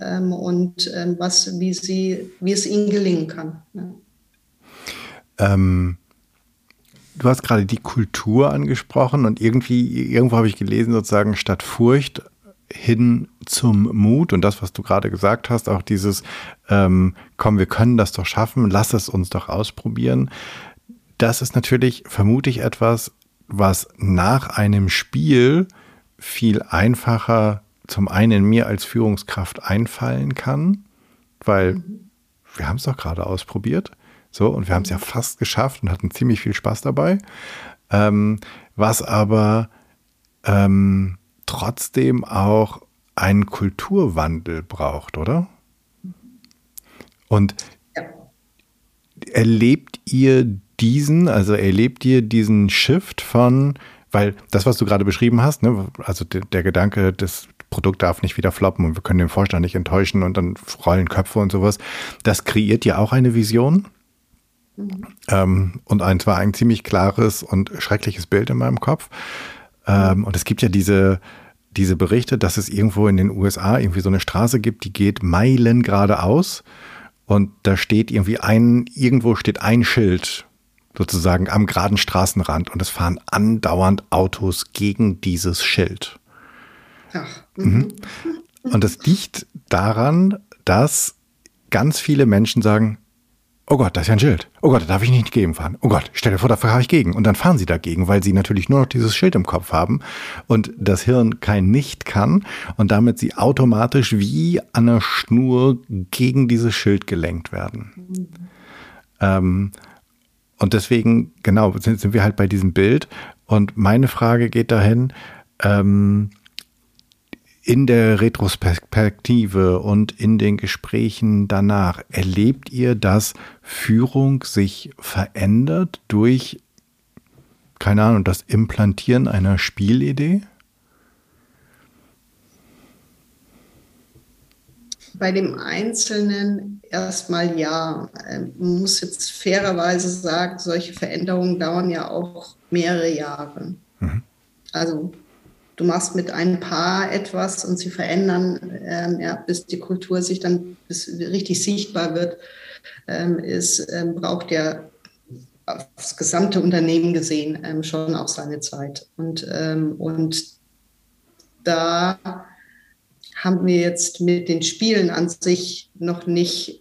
S1: ähm, und ähm, was, wie, sie, wie es ihnen gelingen kann. Ja.
S2: Ähm, du hast gerade die Kultur angesprochen und irgendwie, irgendwo habe ich gelesen, sozusagen statt Furcht hin zum Mut und das, was du gerade gesagt hast, auch dieses, ähm, komm, wir können das doch schaffen, lass es uns doch ausprobieren das ist natürlich vermutlich etwas, was nach einem Spiel viel einfacher zum einen mir als Führungskraft einfallen kann, weil wir haben es doch gerade ausprobiert. So, und wir haben es ja fast geschafft und hatten ziemlich viel Spaß dabei. Ähm, was aber ähm, trotzdem auch einen Kulturwandel braucht, oder? Und erlebt ihr diesen, also erlebt ihr diesen Shift von, weil das, was du gerade beschrieben hast, ne, also der, der Gedanke, das Produkt darf nicht wieder floppen und wir können den Vorstand nicht enttäuschen und dann rollen Köpfe und sowas, das kreiert ja auch eine Vision. Mhm. Ähm, und ein zwar ein ziemlich klares und schreckliches Bild in meinem Kopf. Ähm, und es gibt ja diese, diese Berichte, dass es irgendwo in den USA irgendwie so eine Straße gibt, die geht Meilen geradeaus und da steht irgendwie ein, irgendwo steht ein Schild sozusagen am geraden Straßenrand und es fahren andauernd Autos gegen dieses Schild. Ach. Mhm. mhm. Und das liegt daran, dass ganz viele Menschen sagen, oh Gott, da ist ja ein Schild. Oh Gott, da darf ich nicht gegenfahren. Oh Gott, stell dir vor, da fahre ich gegen. Und dann fahren sie dagegen, weil sie natürlich nur noch dieses Schild im Kopf haben und das Hirn kein Nicht kann und damit sie automatisch wie an einer Schnur gegen dieses Schild gelenkt werden. Mhm. Ähm, und deswegen, genau, sind, sind wir halt bei diesem Bild. Und meine Frage geht dahin, ähm, in der Retrospektive und in den Gesprächen danach, erlebt ihr, dass Führung sich verändert durch, keine Ahnung, das Implantieren einer Spielidee?
S1: Bei dem Einzelnen erstmal ja. Ähm, man muss jetzt fairerweise sagen, solche Veränderungen dauern ja auch mehrere Jahre. Mhm. Also du machst mit ein Paar etwas und sie verändern, ähm, ja, bis die Kultur sich dann bis richtig sichtbar wird, ähm, ist, ähm, braucht ja das gesamte Unternehmen gesehen ähm, schon auch seine Zeit. Und, ähm, und da haben wir jetzt mit den Spielen an sich noch nicht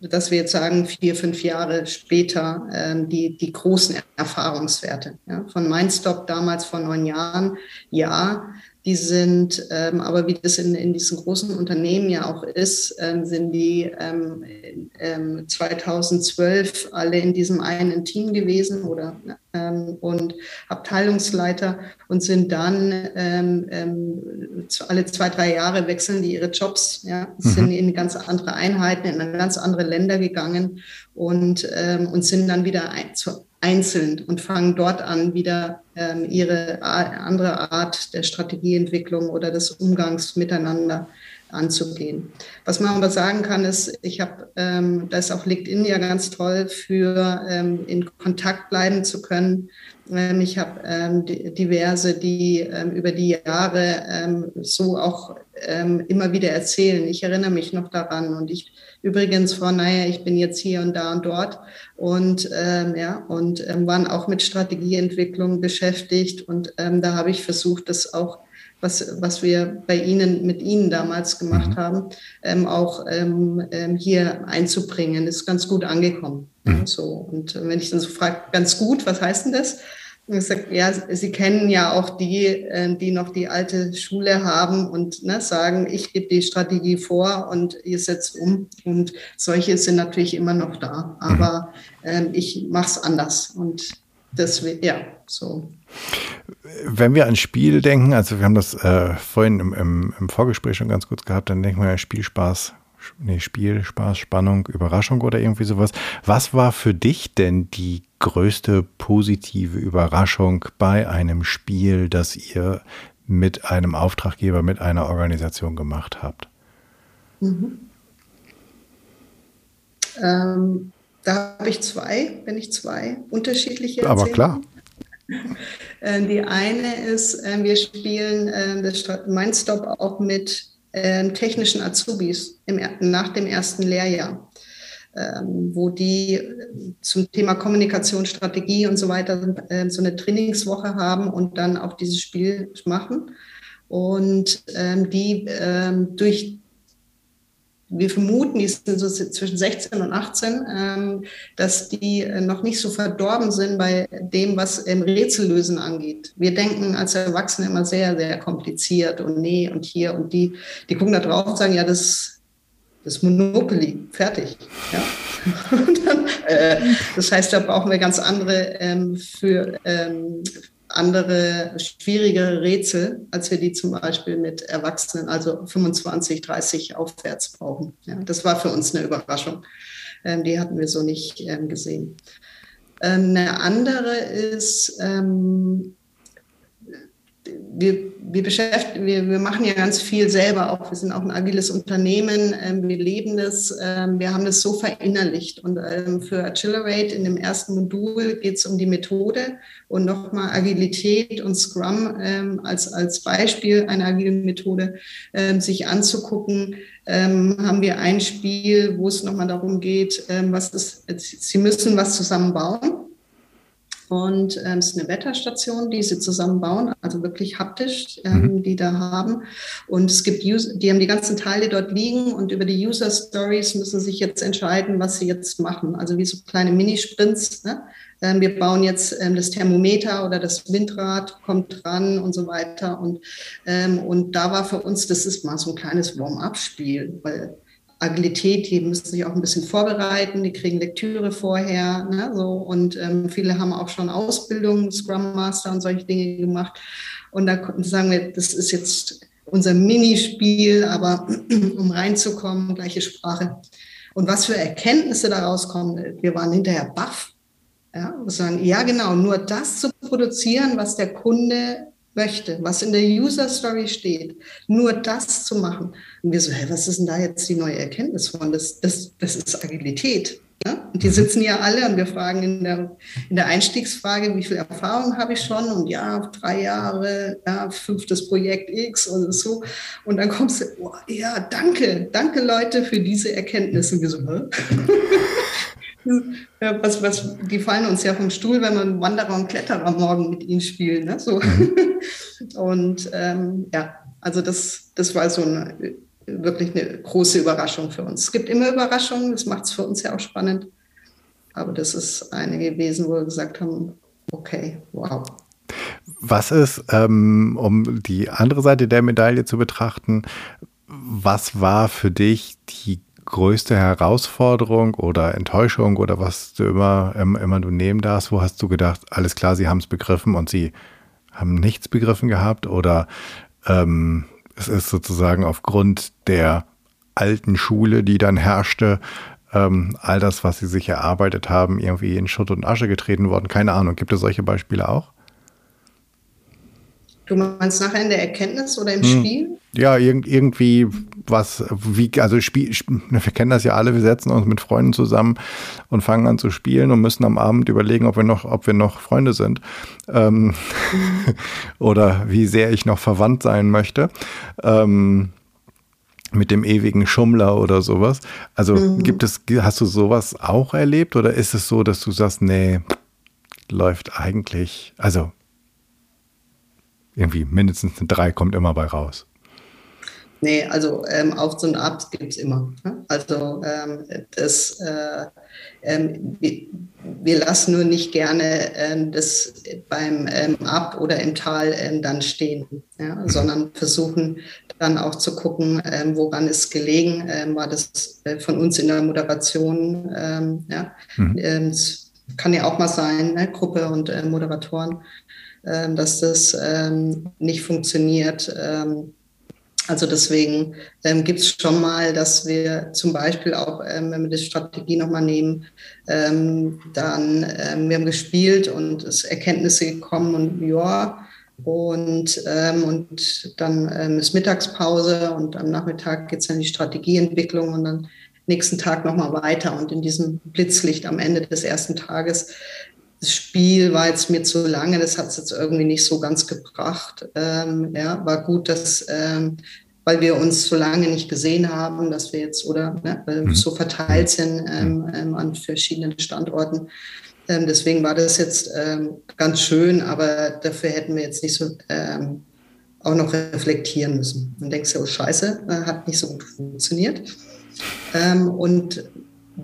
S1: dass wir jetzt sagen, vier, fünf Jahre später ähm, die, die großen Erfahrungswerte. Ja. Von Mindstop damals vor neun Jahren, ja, die sind, ähm, aber wie das in, in diesen großen Unternehmen ja auch ist, ähm, sind die ähm, ähm, 2012 alle in diesem einen Team gewesen oder ähm, und Abteilungsleiter und sind dann ähm, ähm, alle zwei, drei Jahre wechseln die ihre Jobs, ja, mhm. sind in ganz andere Einheiten, in ganz andere Länder gegangen und, ähm, und sind dann wieder ein, zu, einzeln und fangen dort an, wieder ähm, ihre andere Art der Strategieentwicklung oder des Umgangs miteinander anzugehen. Was man aber sagen kann, ist, ich habe, ähm, da ist auch LinkedIn ja ganz toll für ähm, in Kontakt bleiben zu können. Ähm, ich habe ähm, diverse, die ähm, über die Jahre ähm, so auch ähm, immer wieder erzählen. Ich erinnere mich noch daran und ich übrigens, Frau Neier, ich bin jetzt hier und da und dort und ähm, ja und waren auch mit Strategieentwicklung beschäftigt und da habe ich versucht, das auch was, was wir bei Ihnen, mit Ihnen damals gemacht mhm. haben, ähm, auch ähm, ähm, hier einzubringen. Ist ganz gut angekommen. Mhm. So. Und wenn ich dann so frage, ganz gut, was heißt denn das? Sage, ja, Sie kennen ja auch die, äh, die noch die alte Schule haben und ne, sagen, ich gebe die Strategie vor und ihr setzt um. Und solche sind natürlich immer noch da. Aber mhm. ähm, ich mache es anders. Und deswegen, ja, so.
S2: Wenn wir an Spiel denken, also wir haben das äh, vorhin im, im, im, Vorgespräch schon ganz kurz gehabt, dann denken wir ja Spielspaß, nee, Spiel, Spaß, Spannung, Überraschung oder irgendwie sowas. Was war für dich denn die größte positive Überraschung bei einem Spiel, das ihr mit einem Auftraggeber, mit einer Organisation gemacht habt? Mhm.
S1: Ähm, da habe ich zwei, wenn ich zwei unterschiedliche.
S2: Aber klar.
S1: Äh, die eine ist, äh, wir spielen äh, das Mindstop auch mit technischen Azubis nach dem ersten Lehrjahr, ähm, wo die zum Thema Kommunikation, Strategie und so weiter so eine Trainingswoche haben und dann auch dieses Spiel machen. Und ähm, die ähm, durch wir vermuten, die sind so zwischen 16 und 18, ähm, dass die äh, noch nicht so verdorben sind bei dem, was im Rätsellösen angeht. Wir denken als Erwachsene immer sehr, sehr kompliziert und nee und hier und die. Die gucken da drauf und sagen, ja, das das Monopoly, fertig. Ja. Dann, äh, das heißt, da brauchen wir ganz andere ähm, für ähm, andere schwierigere Rätsel, als wir die zum Beispiel mit Erwachsenen, also 25, 30 aufwärts brauchen. Ja, das war für uns eine Überraschung. Ähm, die hatten wir so nicht ähm, gesehen. Ähm, eine andere ist, ähm, wir, wir, beschäftigen, wir, wir machen ja ganz viel selber auch. Wir sind auch ein agiles Unternehmen. Ähm, wir leben das. Ähm, wir haben das so verinnerlicht. Und ähm, für Accelerate in dem ersten Modul geht es um die Methode und nochmal Agilität und Scrum als, als Beispiel einer agilen Methode sich anzugucken. haben wir ein Spiel, wo es nochmal darum geht, was ist, Sie müssen was zusammenbauen. Und ähm, es ist eine Wetterstation, die sie zusammenbauen, also wirklich haptisch, ähm, mhm. die da haben. Und es gibt, User, die haben die ganzen Teile dort liegen und über die User Stories müssen sich jetzt entscheiden, was sie jetzt machen. Also wie so kleine Minisprints. Ne? Ähm, wir bauen jetzt ähm, das Thermometer oder das Windrad kommt dran und so weiter. Und, ähm, und da war für uns, das ist mal so ein kleines Warm-up-Spiel, weil Agilität, die müssen sich auch ein bisschen vorbereiten, die kriegen Lektüre vorher, ne, so und ähm, viele haben auch schon Ausbildung, Scrum Master und solche Dinge gemacht. Und da sagen wir, das ist jetzt unser Minispiel, aber um reinzukommen, gleiche Sprache. Und was für Erkenntnisse daraus kommen, wir waren hinterher baff. Ja, sagen, ja genau, nur das zu produzieren, was der Kunde möchte, was in der User Story steht, nur das zu machen. Und wir so, hey, was ist denn da jetzt die neue Erkenntnis von? Das, das, das ist Agilität. Ne? Und die mhm. sitzen ja alle und wir fragen in der, in der Einstiegsfrage, wie viel Erfahrung habe ich schon? Und ja, drei Jahre, ja, fünftes Projekt X oder so. Und dann kommst du, oh, ja, danke, danke Leute für diese Erkenntnisse. Und wir so, Hä? Ja, was, was, die fallen uns ja vom Stuhl, wenn man Wanderer und Kletterer morgen mit ihnen spielen. Ne? So. Mhm. Und ähm, ja, also das, das war so eine, wirklich eine große Überraschung für uns. Es gibt immer Überraschungen, das macht es für uns ja auch spannend. Aber das ist eine gewesen, wo wir gesagt haben, okay, wow.
S2: Was ist, ähm, um die andere Seite der Medaille zu betrachten, was war für dich die größte Herausforderung oder Enttäuschung oder was du immer, immer du nehmen darfst? Wo hast du gedacht, alles klar, sie haben es begriffen und sie haben nichts begriffen gehabt? Oder ähm, es ist sozusagen aufgrund der alten Schule, die dann herrschte, ähm, all das, was sie sich erarbeitet haben, irgendwie in Schutt und Asche getreten worden? Keine Ahnung. Gibt es solche Beispiele auch?
S1: Du meinst nachher in der Erkenntnis oder im hm. Spiel?
S2: Ja, irg irgendwie was, wie, also Spiel, wir kennen das ja alle, wir setzen uns mit Freunden zusammen und fangen an zu spielen und müssen am Abend überlegen, ob wir noch, ob wir noch Freunde sind. Ähm, mhm. oder wie sehr ich noch verwandt sein möchte. Ähm, mit dem ewigen Schummler oder sowas. Also mhm. gibt es, hast du sowas auch erlebt oder ist es so, dass du sagst, nee, läuft eigentlich, also irgendwie mindestens eine 3 kommt immer bei raus.
S1: Nee, also ähm, Aufs und Abs gibt es immer. Ne? Also ähm, das, äh, ähm, wir, wir, lassen nur nicht gerne ähm, das beim ähm, Ab oder im Tal ähm, dann stehen, ja? Sondern versuchen dann auch zu gucken, woran ist gelegen. war das äh, von uns in der Moderation? ja? Mhm. kann ja auch mal sein, ne? Gruppe und äh, Moderatoren ähm, dass das ähm, nicht funktioniert. Ähm, also deswegen ähm, gibt es schon mal, dass wir zum Beispiel auch, ähm, wenn wir die Strategie nochmal nehmen, ähm, dann, ähm, wir haben gespielt und es Erkenntnisse gekommen und ja, und, ähm, und dann ähm, ist Mittagspause und am Nachmittag geht es dann in die Strategieentwicklung und dann nächsten Tag nochmal weiter. Und in diesem Blitzlicht am Ende des ersten Tages das Spiel war jetzt mir zu lange, das hat es jetzt irgendwie nicht so ganz gebracht. Ähm, ja, war gut, dass, ähm, weil wir uns so lange nicht gesehen haben, dass wir jetzt oder ne, mhm. so verteilt sind ähm, ähm, an verschiedenen Standorten. Ähm, deswegen war das jetzt ähm, ganz schön, aber dafür hätten wir jetzt nicht so auch noch reflektieren müssen. Man denkt ja, oh Scheiße, äh, hat nicht so gut funktioniert. und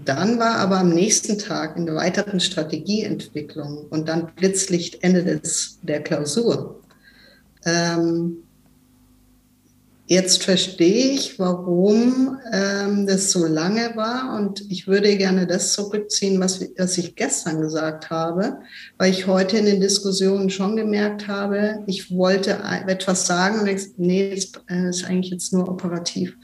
S1: dann war aber am nächsten Tag in der weiteren Strategieentwicklung und dann Blitzlicht Ende des, der Klausur. Ähm, jetzt verstehe ich, warum ähm, das so lange war und ich würde gerne das zurückziehen, was, was ich gestern gesagt habe, weil ich heute in den Diskussionen schon gemerkt habe, ich wollte etwas sagen und ich, nee, das äh, ist eigentlich jetzt nur operativ.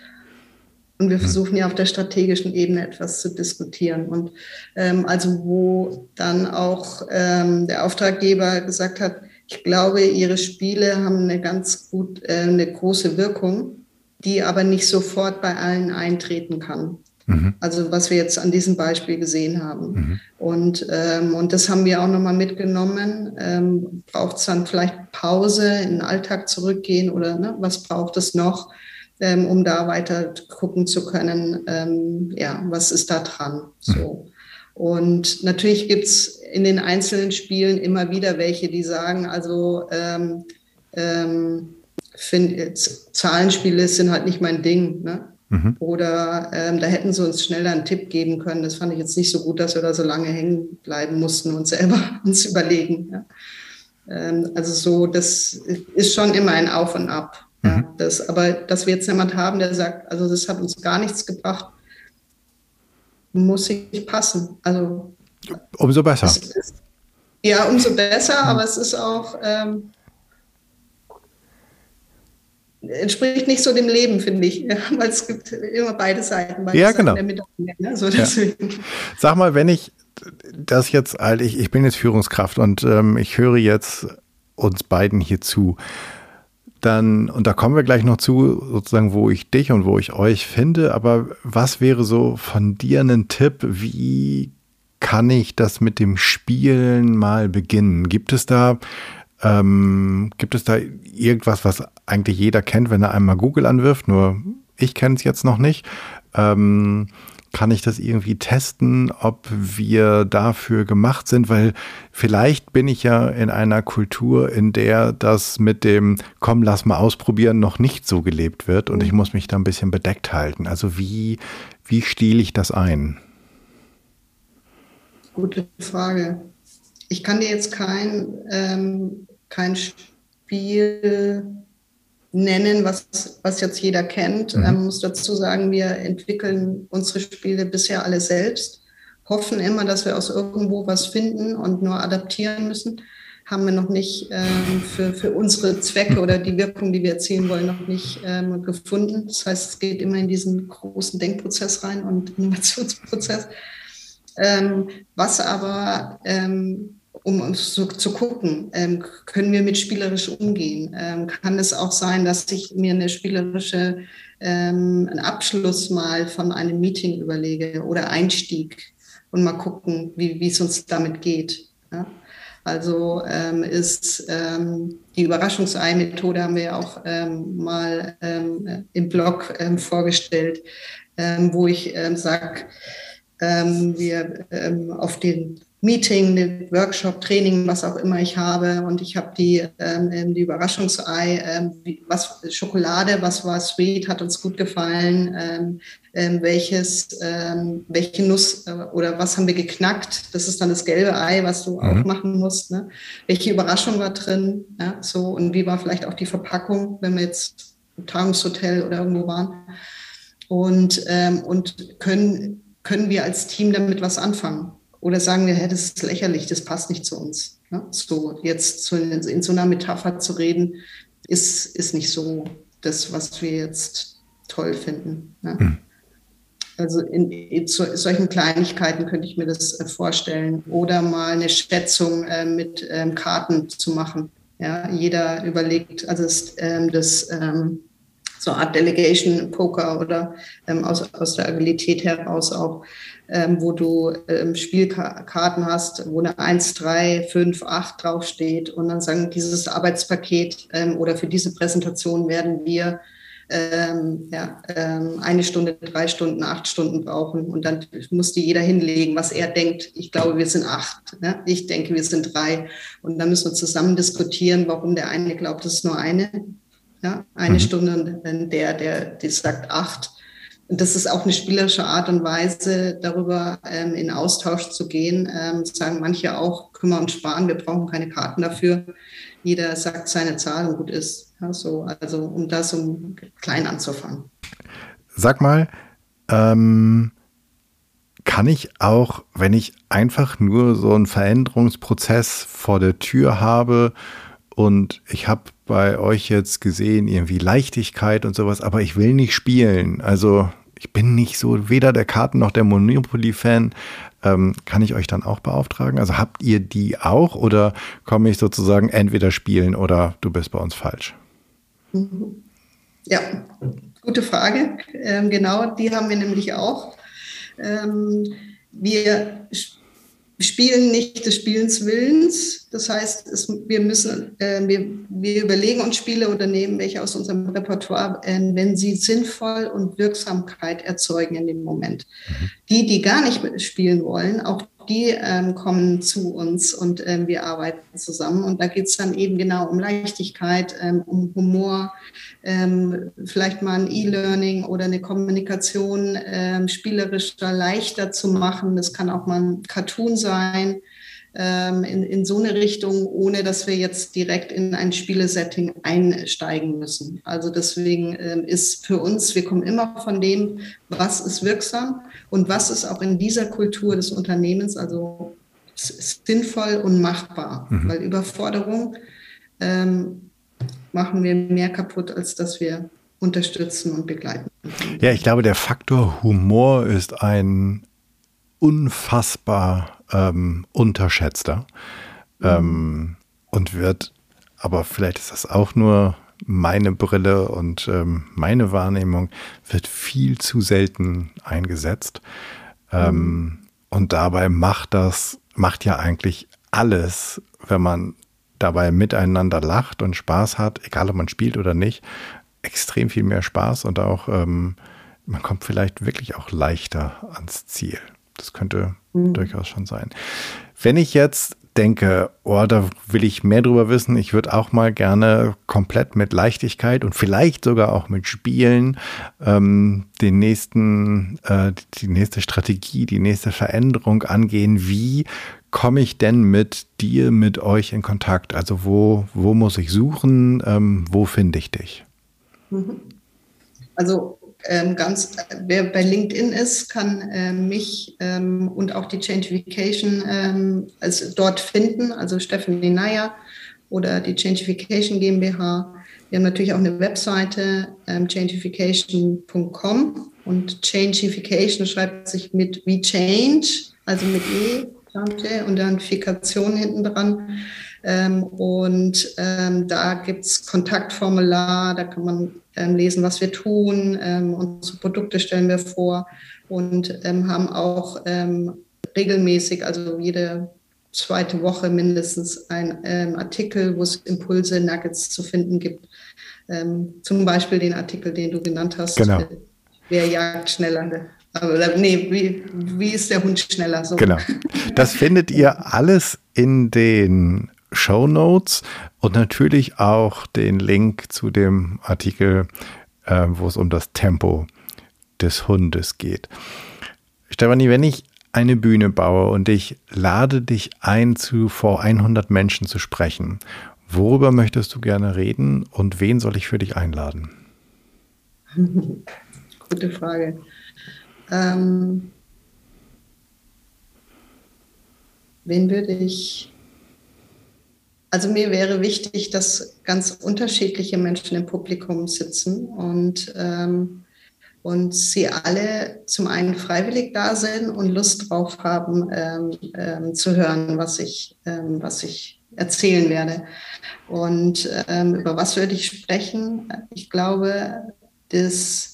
S1: Und wir hm. versuchen ja auf der strategischen Ebene etwas zu diskutieren. Und ähm, also wo dann auch ähm, der Auftraggeber gesagt hat, ich glaube, Ihre Spiele haben eine ganz gut, äh, eine große Wirkung, die aber nicht sofort bei allen eintreten kann. Mhm. Also was wir jetzt an diesem Beispiel gesehen haben. Mhm. Und, ähm, und das haben wir auch nochmal mitgenommen. Ähm, braucht es dann vielleicht Pause, in den Alltag zurückgehen oder ne, was braucht es noch? Ähm, um da weiter gucken zu können, ähm, ja, was ist da dran. So. Und natürlich gibt es in den einzelnen Spielen immer wieder welche, die sagen, also ähm, ähm, find, Zahlenspiele sind halt nicht mein Ding. Ne? Mhm. Oder ähm, da hätten sie uns schneller einen Tipp geben können. Das fand ich jetzt nicht so gut, dass wir da so lange hängen bleiben mussten und selber uns überlegen. Ja? Ähm, also so, das ist schon immer ein Auf und Ab. Ja, mhm. das, aber dass wir jetzt jemand haben, der sagt, also das hat uns gar nichts gebracht, muss ich passen. Also
S2: umso besser.
S1: Ist, ja, umso besser, aber es ist auch ähm, entspricht nicht so dem Leben, finde ich, ja, weil es gibt immer beide Seiten. Beide
S2: ja,
S1: Seiten
S2: genau.
S1: Medaille, ne? so ja.
S2: Sag mal, wenn ich das jetzt, halt, ich, ich bin jetzt Führungskraft und ähm, ich höre jetzt uns beiden hier zu, dann, und da kommen wir gleich noch zu, sozusagen, wo ich dich und wo ich euch finde, aber was wäre so von dir ein Tipp, wie kann ich das mit dem Spielen mal beginnen? Gibt es da ähm, gibt es da irgendwas, was eigentlich jeder kennt, wenn er einmal Google anwirft? Nur ich kenne es jetzt noch nicht. Ähm, kann ich das irgendwie testen, ob wir dafür gemacht sind? Weil vielleicht bin ich ja in einer Kultur, in der das mit dem Komm, lass mal ausprobieren noch nicht so gelebt wird und ich muss mich da ein bisschen bedeckt halten. Also wie, wie stiele ich das ein?
S1: Gute Frage. Ich kann dir jetzt kein ähm, kein Spiel nennen, was, was jetzt jeder kennt. Mhm. Ähm, muss dazu sagen, wir entwickeln unsere Spiele bisher alle selbst, hoffen immer, dass wir aus irgendwo was finden und nur adaptieren müssen. Haben wir noch nicht ähm, für, für unsere Zwecke oder die Wirkung, die wir erzielen wollen, noch nicht ähm, gefunden. Das heißt, es geht immer in diesen großen Denkprozess rein und Innovationsprozess. Ähm, was aber ähm, um uns zu, zu gucken, ähm, können wir mit spielerisch umgehen? Ähm, kann es auch sein, dass ich mir eine spielerische ähm, einen Abschluss mal von einem Meeting überlege oder Einstieg und mal gucken, wie es uns damit geht? Ja? Also ähm, ist ähm, die Überraschungsei-Methode haben wir ja auch ähm, mal im Blog vorgestellt, wo ich sage, wir auf den Meeting, den Workshop, Training, was auch immer ich habe. Und ich habe die, ähm, ähm die Überraschungsei, ähm, was Schokolade, was war sweet, hat uns gut gefallen. Ähm, ähm, welches, ähm, welche Nuss äh, oder was haben wir geknackt? Das ist dann das gelbe Ei, was du mhm. auch machen musst. Ne? Welche Überraschung war drin? Ja, so und wie war vielleicht auch die Verpackung, wenn wir jetzt im Tagungshotel oder irgendwo waren? Und, und können, können wir als Team damit was anfangen? Oder sagen wir, hey, das ist lächerlich, das passt nicht zu uns. Ne? So jetzt zu, in so einer Metapher zu reden, ist, ist nicht so das, was wir jetzt toll finden. Ne? Hm. Also in, in, solchen Kleinigkeiten könnte ich mir das äh, vorstellen. Oder mal eine Schätzung äh, mit ähm, Karten zu machen. Ja, jeder überlegt, also ist, ähm, das ähm, so eine Art Delegation Poker oder ähm, aus, aus der Agilität heraus auch ähm, wo du ähm, Spielkarten hast, wo eine 1, 3, 5, 8 draufsteht und dann sagen, dieses Arbeitspaket ähm, oder für diese Präsentation werden wir ähm, ja, ähm, eine Stunde, drei Stunden, acht Stunden brauchen. Und dann musste jeder hinlegen, was er denkt. Ich glaube, wir sind acht. Ne? Ich denke, wir sind drei. Und dann müssen wir zusammen diskutieren, warum der eine glaubt, es ist nur eine. Ja, eine mhm. Stunde und der, der, der sagt acht. Und das ist auch eine spielerische Art und Weise, darüber ähm, in Austausch zu gehen. Ähm, sagen manche auch, kümmern und sparen, wir brauchen keine Karten dafür. Jeder sagt seine Zahl und gut ist. Ja, so, also um das um klein anzufangen.
S2: Sag mal, ähm, kann ich auch, wenn ich einfach nur so einen Veränderungsprozess vor der Tür habe und ich habe bei euch jetzt gesehen, irgendwie Leichtigkeit und sowas, aber ich will nicht spielen. Also ich bin nicht so weder der Karten noch der Monopoly-Fan. Ähm, kann ich euch dann auch beauftragen? Also habt ihr die auch oder komme ich sozusagen entweder spielen oder du bist bei uns falsch?
S1: Ja, gute Frage. Ähm, genau, die haben wir nämlich auch. Ähm, wir spielen nicht des Spielens Willens. Das heißt, es, wir müssen, äh, wir, wir überlegen uns Spiele oder nehmen welche aus unserem Repertoire, äh, wenn sie sinnvoll und Wirksamkeit erzeugen in dem Moment. Mhm. Die, die gar nicht spielen wollen, auch die ähm, kommen zu uns und ähm, wir arbeiten zusammen. Und da geht es dann eben genau um Leichtigkeit, ähm, um Humor, ähm, vielleicht mal ein E-Learning oder eine Kommunikation ähm, spielerischer, leichter zu machen. Das kann auch mal ein Cartoon sein. Ähm, in, in so eine Richtung, ohne dass wir jetzt direkt in ein Spielesetting einsteigen müssen. Also deswegen ähm, ist für uns, wir kommen immer von dem, was ist wirksam und was ist auch in dieser Kultur des Unternehmens, also sinnvoll und machbar. Mhm. Weil Überforderung ähm, machen wir mehr kaputt, als dass wir unterstützen und begleiten.
S2: Ja, ich glaube, der Faktor Humor ist ein unfassbar ähm, unterschätzter mhm. und wird, aber vielleicht ist das auch nur meine Brille und ähm, meine Wahrnehmung, wird viel zu selten eingesetzt. Mhm. Und dabei macht das, macht ja eigentlich alles, wenn man dabei miteinander lacht und Spaß hat, egal ob man spielt oder nicht, extrem viel mehr Spaß und auch ähm, man kommt vielleicht wirklich auch leichter ans Ziel. Das könnte mhm. durchaus schon sein. Wenn ich jetzt denke, oh, da will ich mehr drüber wissen, ich würde auch mal gerne komplett mit Leichtigkeit und vielleicht sogar auch mit Spielen ähm, den nächsten, äh, die nächste Strategie, die nächste Veränderung angehen. Wie komme ich denn mit dir, mit euch in Kontakt? Also wo, wo muss ich suchen? Ähm, wo finde ich dich?
S1: Mhm. Also ähm, ganz, wer bei LinkedIn ist, kann äh, mich ähm, und auch die Changification ähm, also dort finden, also Stephanie Neyer oder die Changification GmbH. Wir haben natürlich auch eine Webseite, ähm, changification.com und Changification schreibt sich mit wie Change, also mit E und dann Fikation hinten dran. Ähm, und ähm, da gibt es Kontaktformular, da kann man ähm, lesen, was wir tun. Ähm, unsere Produkte stellen wir vor und ähm, haben auch ähm, regelmäßig, also jede zweite Woche mindestens ein Artikel, wo es Impulse, Nuggets zu finden gibt. zum Beispiel den Artikel, den du genannt hast.
S2: Genau.
S1: Wer jagt schneller? Aber nee, wie, wie ist der Hund schneller?
S2: So. Genau. Das findet ihr alles in den Show Notes und natürlich auch den Link zu dem Artikel, äh, wo es um das Tempo des Hundes geht. Stefanie, wenn ich eine Bühne baue und ich lade dich ein, zu vor 100 Menschen zu sprechen, worüber möchtest du gerne reden und wen soll ich für dich einladen?
S1: Gute Frage. Ähm, wen würde ich also mir wäre wichtig, dass ganz unterschiedliche Menschen im Publikum sitzen und, ähm, und sie alle zum einen freiwillig da sind und Lust drauf haben, ähm, ähm, zu hören, was ich, ähm, was ich erzählen werde. Und ähm, über was würde ich sprechen? Ich glaube, das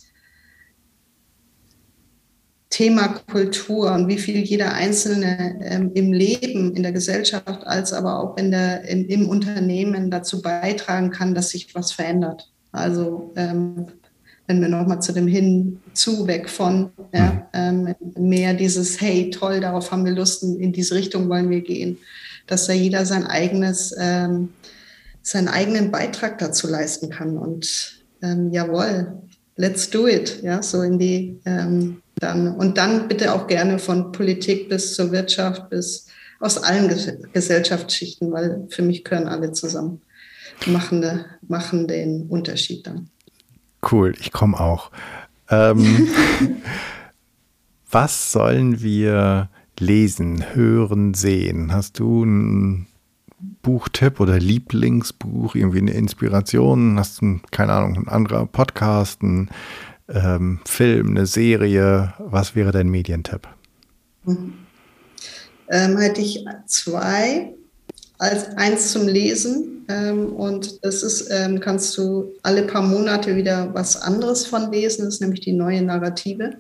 S1: Thema Kultur und wie viel jeder Einzelne ähm, im Leben, in der Gesellschaft, als aber auch in der, im, im Unternehmen dazu beitragen kann, dass sich was verändert. Also ähm, wenn wir nochmal zu dem Hinzu weg von ja, ähm, mehr dieses, hey, toll, darauf haben wir Lust, in diese Richtung wollen wir gehen, dass da jeder sein eigenes, ähm, seinen eigenen Beitrag dazu leisten kann. Und ähm, jawohl, let's do it, ja, so in die ähm, dann, und dann bitte auch gerne von Politik bis zur Wirtschaft, bis aus allen Gesellschaftsschichten, weil für mich gehören alle zusammen, machen, machen den Unterschied dann.
S2: Cool, ich komme auch. Ähm, was sollen wir lesen, hören, sehen? Hast du einen Buchtipp oder Lieblingsbuch, irgendwie eine Inspiration? Hast du, keine Ahnung, ein anderer Podcast, ein ähm, Film, eine Serie? Was wäre dein Medientipp?
S1: Mhm. Ähm, hätte ich zwei. Als eins zum Lesen ähm, und das ist, ähm, kannst du alle paar Monate wieder was anderes von lesen, das ist nämlich die neue Narrative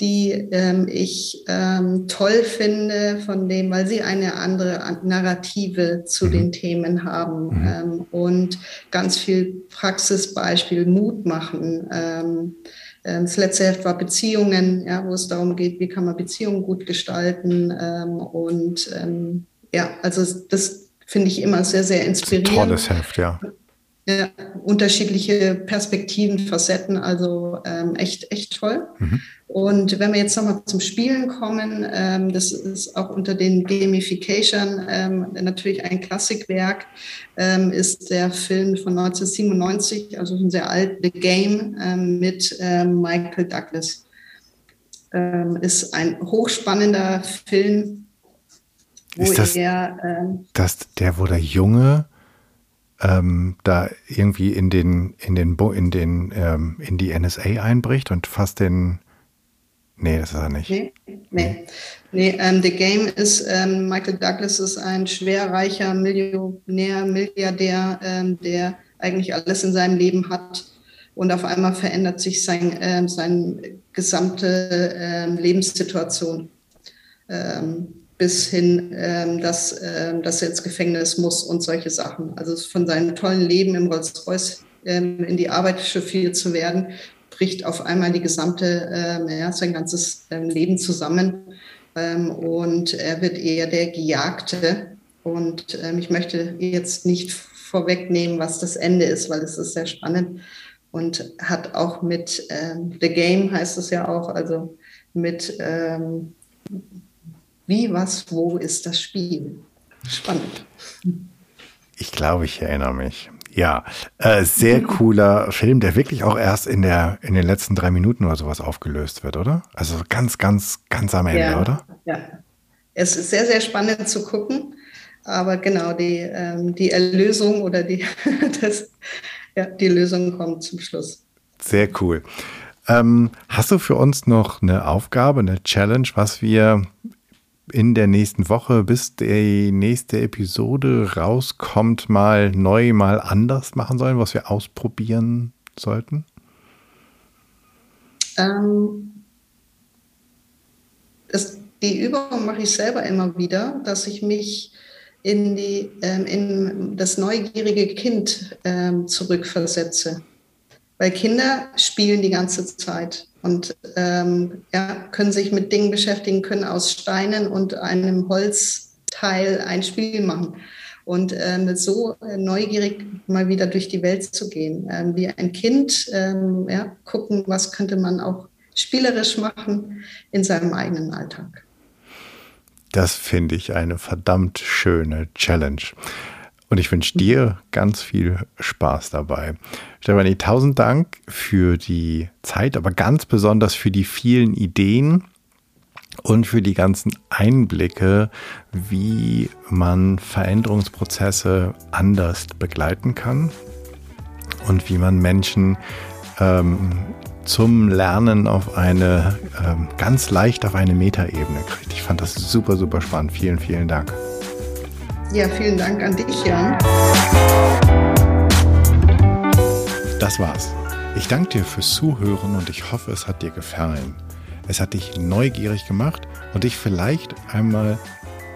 S1: die ähm, ich ähm, toll finde, von dem, weil sie eine andere Narrative zu mhm. den Themen haben mhm. ähm, und ganz viel Praxisbeispiel, Mut machen. Ähm, ähm, das letzte Heft war Beziehungen, ja, wo es darum geht, wie kann man Beziehungen gut gestalten. Ähm, und ja, also das finde ich immer sehr, sehr inspirierend.
S2: Tolles Heft, ja.
S1: Ja, unterschiedliche Perspektiven, Facetten, also echt, echt toll. Mhm. Und wenn wir jetzt nochmal zum Spielen kommen, ähm, das ist auch unter den Gamification ähm, natürlich ein Klassikwerk, ähm, ist der Film von 1997, also ein sehr alt, The Game ähm, mit ähm, Michael Douglas. Ähm, ist ein hochspannender Film,
S2: wo ist das, er. das der, wo der Junge ähm, da irgendwie in den in den in den ähm, in die NSA einbricht und fast den Nee, das ist er nicht.
S1: Nee, nee. nee ähm, The Game ist, ähm, Michael Douglas ist ein schwerreicher Millionär, Milliardär, ähm, der eigentlich alles in seinem Leben hat. Und auf einmal verändert sich sein, ähm, seine gesamte ähm, Lebenssituation. Ähm, bis hin, ähm, dass, dass er ins Gefängnis muss und solche Sachen. Also von seinem tollen Leben im Rolls-Royce in die Arbeit chauffiert zu werden, bricht auf einmal die gesamte, äh, ja, sein ganzes ähm, Leben zusammen ähm, und er wird eher der Gejagte. Und ähm, ich möchte jetzt nicht vorwegnehmen, was das Ende ist, weil es ist sehr spannend und hat auch mit ähm, The Game heißt es ja auch, also mit ähm, wie, was, wo ist das Spiel. Spannend.
S2: Ich glaube, ich erinnere mich. Ja, äh, sehr cooler Film, der wirklich auch erst in der in den letzten drei Minuten oder sowas aufgelöst wird, oder? Also ganz, ganz, ganz am Ende,
S1: ja,
S2: oder?
S1: Ja, es ist sehr, sehr spannend zu gucken, aber genau die ähm, die Erlösung oder die das, ja, die Lösung kommt zum Schluss.
S2: Sehr cool. Ähm, hast du für uns noch eine Aufgabe, eine Challenge, was wir in der nächsten Woche, bis die nächste Episode rauskommt, mal neu, mal anders machen sollen, was wir ausprobieren sollten?
S1: Ähm, das, die Übung mache ich selber immer wieder, dass ich mich in, die, ähm, in das neugierige Kind ähm, zurückversetze. Weil Kinder spielen die ganze Zeit und ähm, ja, können sich mit Dingen beschäftigen, können aus Steinen und einem Holzteil ein Spiel machen. Und ähm, so neugierig mal wieder durch die Welt zu gehen, ähm, wie ein Kind, ähm, ja, gucken, was könnte man auch spielerisch machen in seinem eigenen Alltag.
S2: Das finde ich eine verdammt schöne Challenge. Und ich wünsche dir ganz viel Spaß dabei. Stefanie, tausend Dank für die Zeit, aber ganz besonders für die vielen Ideen und für die ganzen Einblicke, wie man Veränderungsprozesse anders begleiten kann und wie man Menschen ähm, zum Lernen auf eine ähm, ganz leicht auf eine Metaebene kriegt. Ich fand das super, super spannend. Vielen, vielen Dank.
S1: Ja, vielen Dank an dich, Jan.
S2: Das war's. Ich danke dir fürs Zuhören und ich hoffe, es hat dir gefallen. Es hat dich neugierig gemacht und dich vielleicht einmal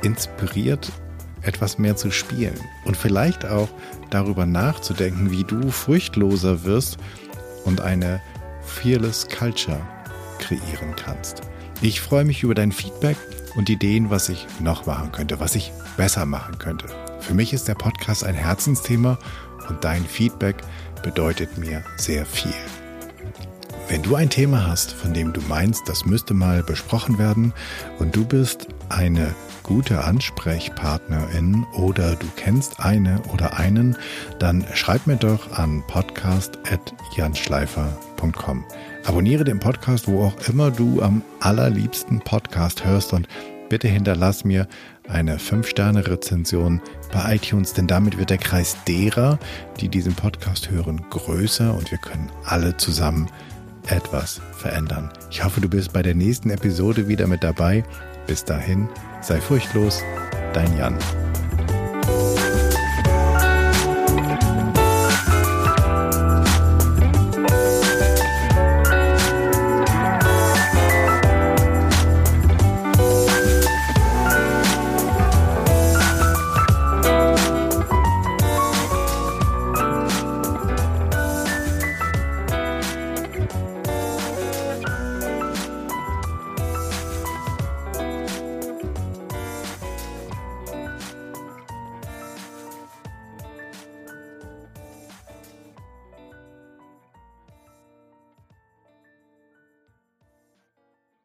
S2: inspiriert, etwas mehr zu spielen und vielleicht auch darüber nachzudenken, wie du furchtloser wirst und eine Fearless Culture kreieren kannst. Ich freue mich über dein Feedback und Ideen, was ich noch machen könnte, was ich besser machen könnte. Für mich ist der Podcast ein Herzensthema und dein Feedback bedeutet mir sehr viel. Wenn du ein Thema hast, von dem du meinst, das müsste mal besprochen werden und du bist eine gute Ansprechpartnerin oder du kennst eine oder einen, dann schreib mir doch an podcast.janschleifer.com. Abonniere den Podcast, wo auch immer du am allerliebsten Podcast hörst und bitte hinterlass mir eine 5-Sterne-Rezension bei iTunes, denn damit wird der Kreis derer, die diesen Podcast hören, größer und wir können alle zusammen etwas verändern. Ich hoffe, du bist bei der nächsten Episode wieder mit dabei. Bis dahin, sei furchtlos, dein Jan.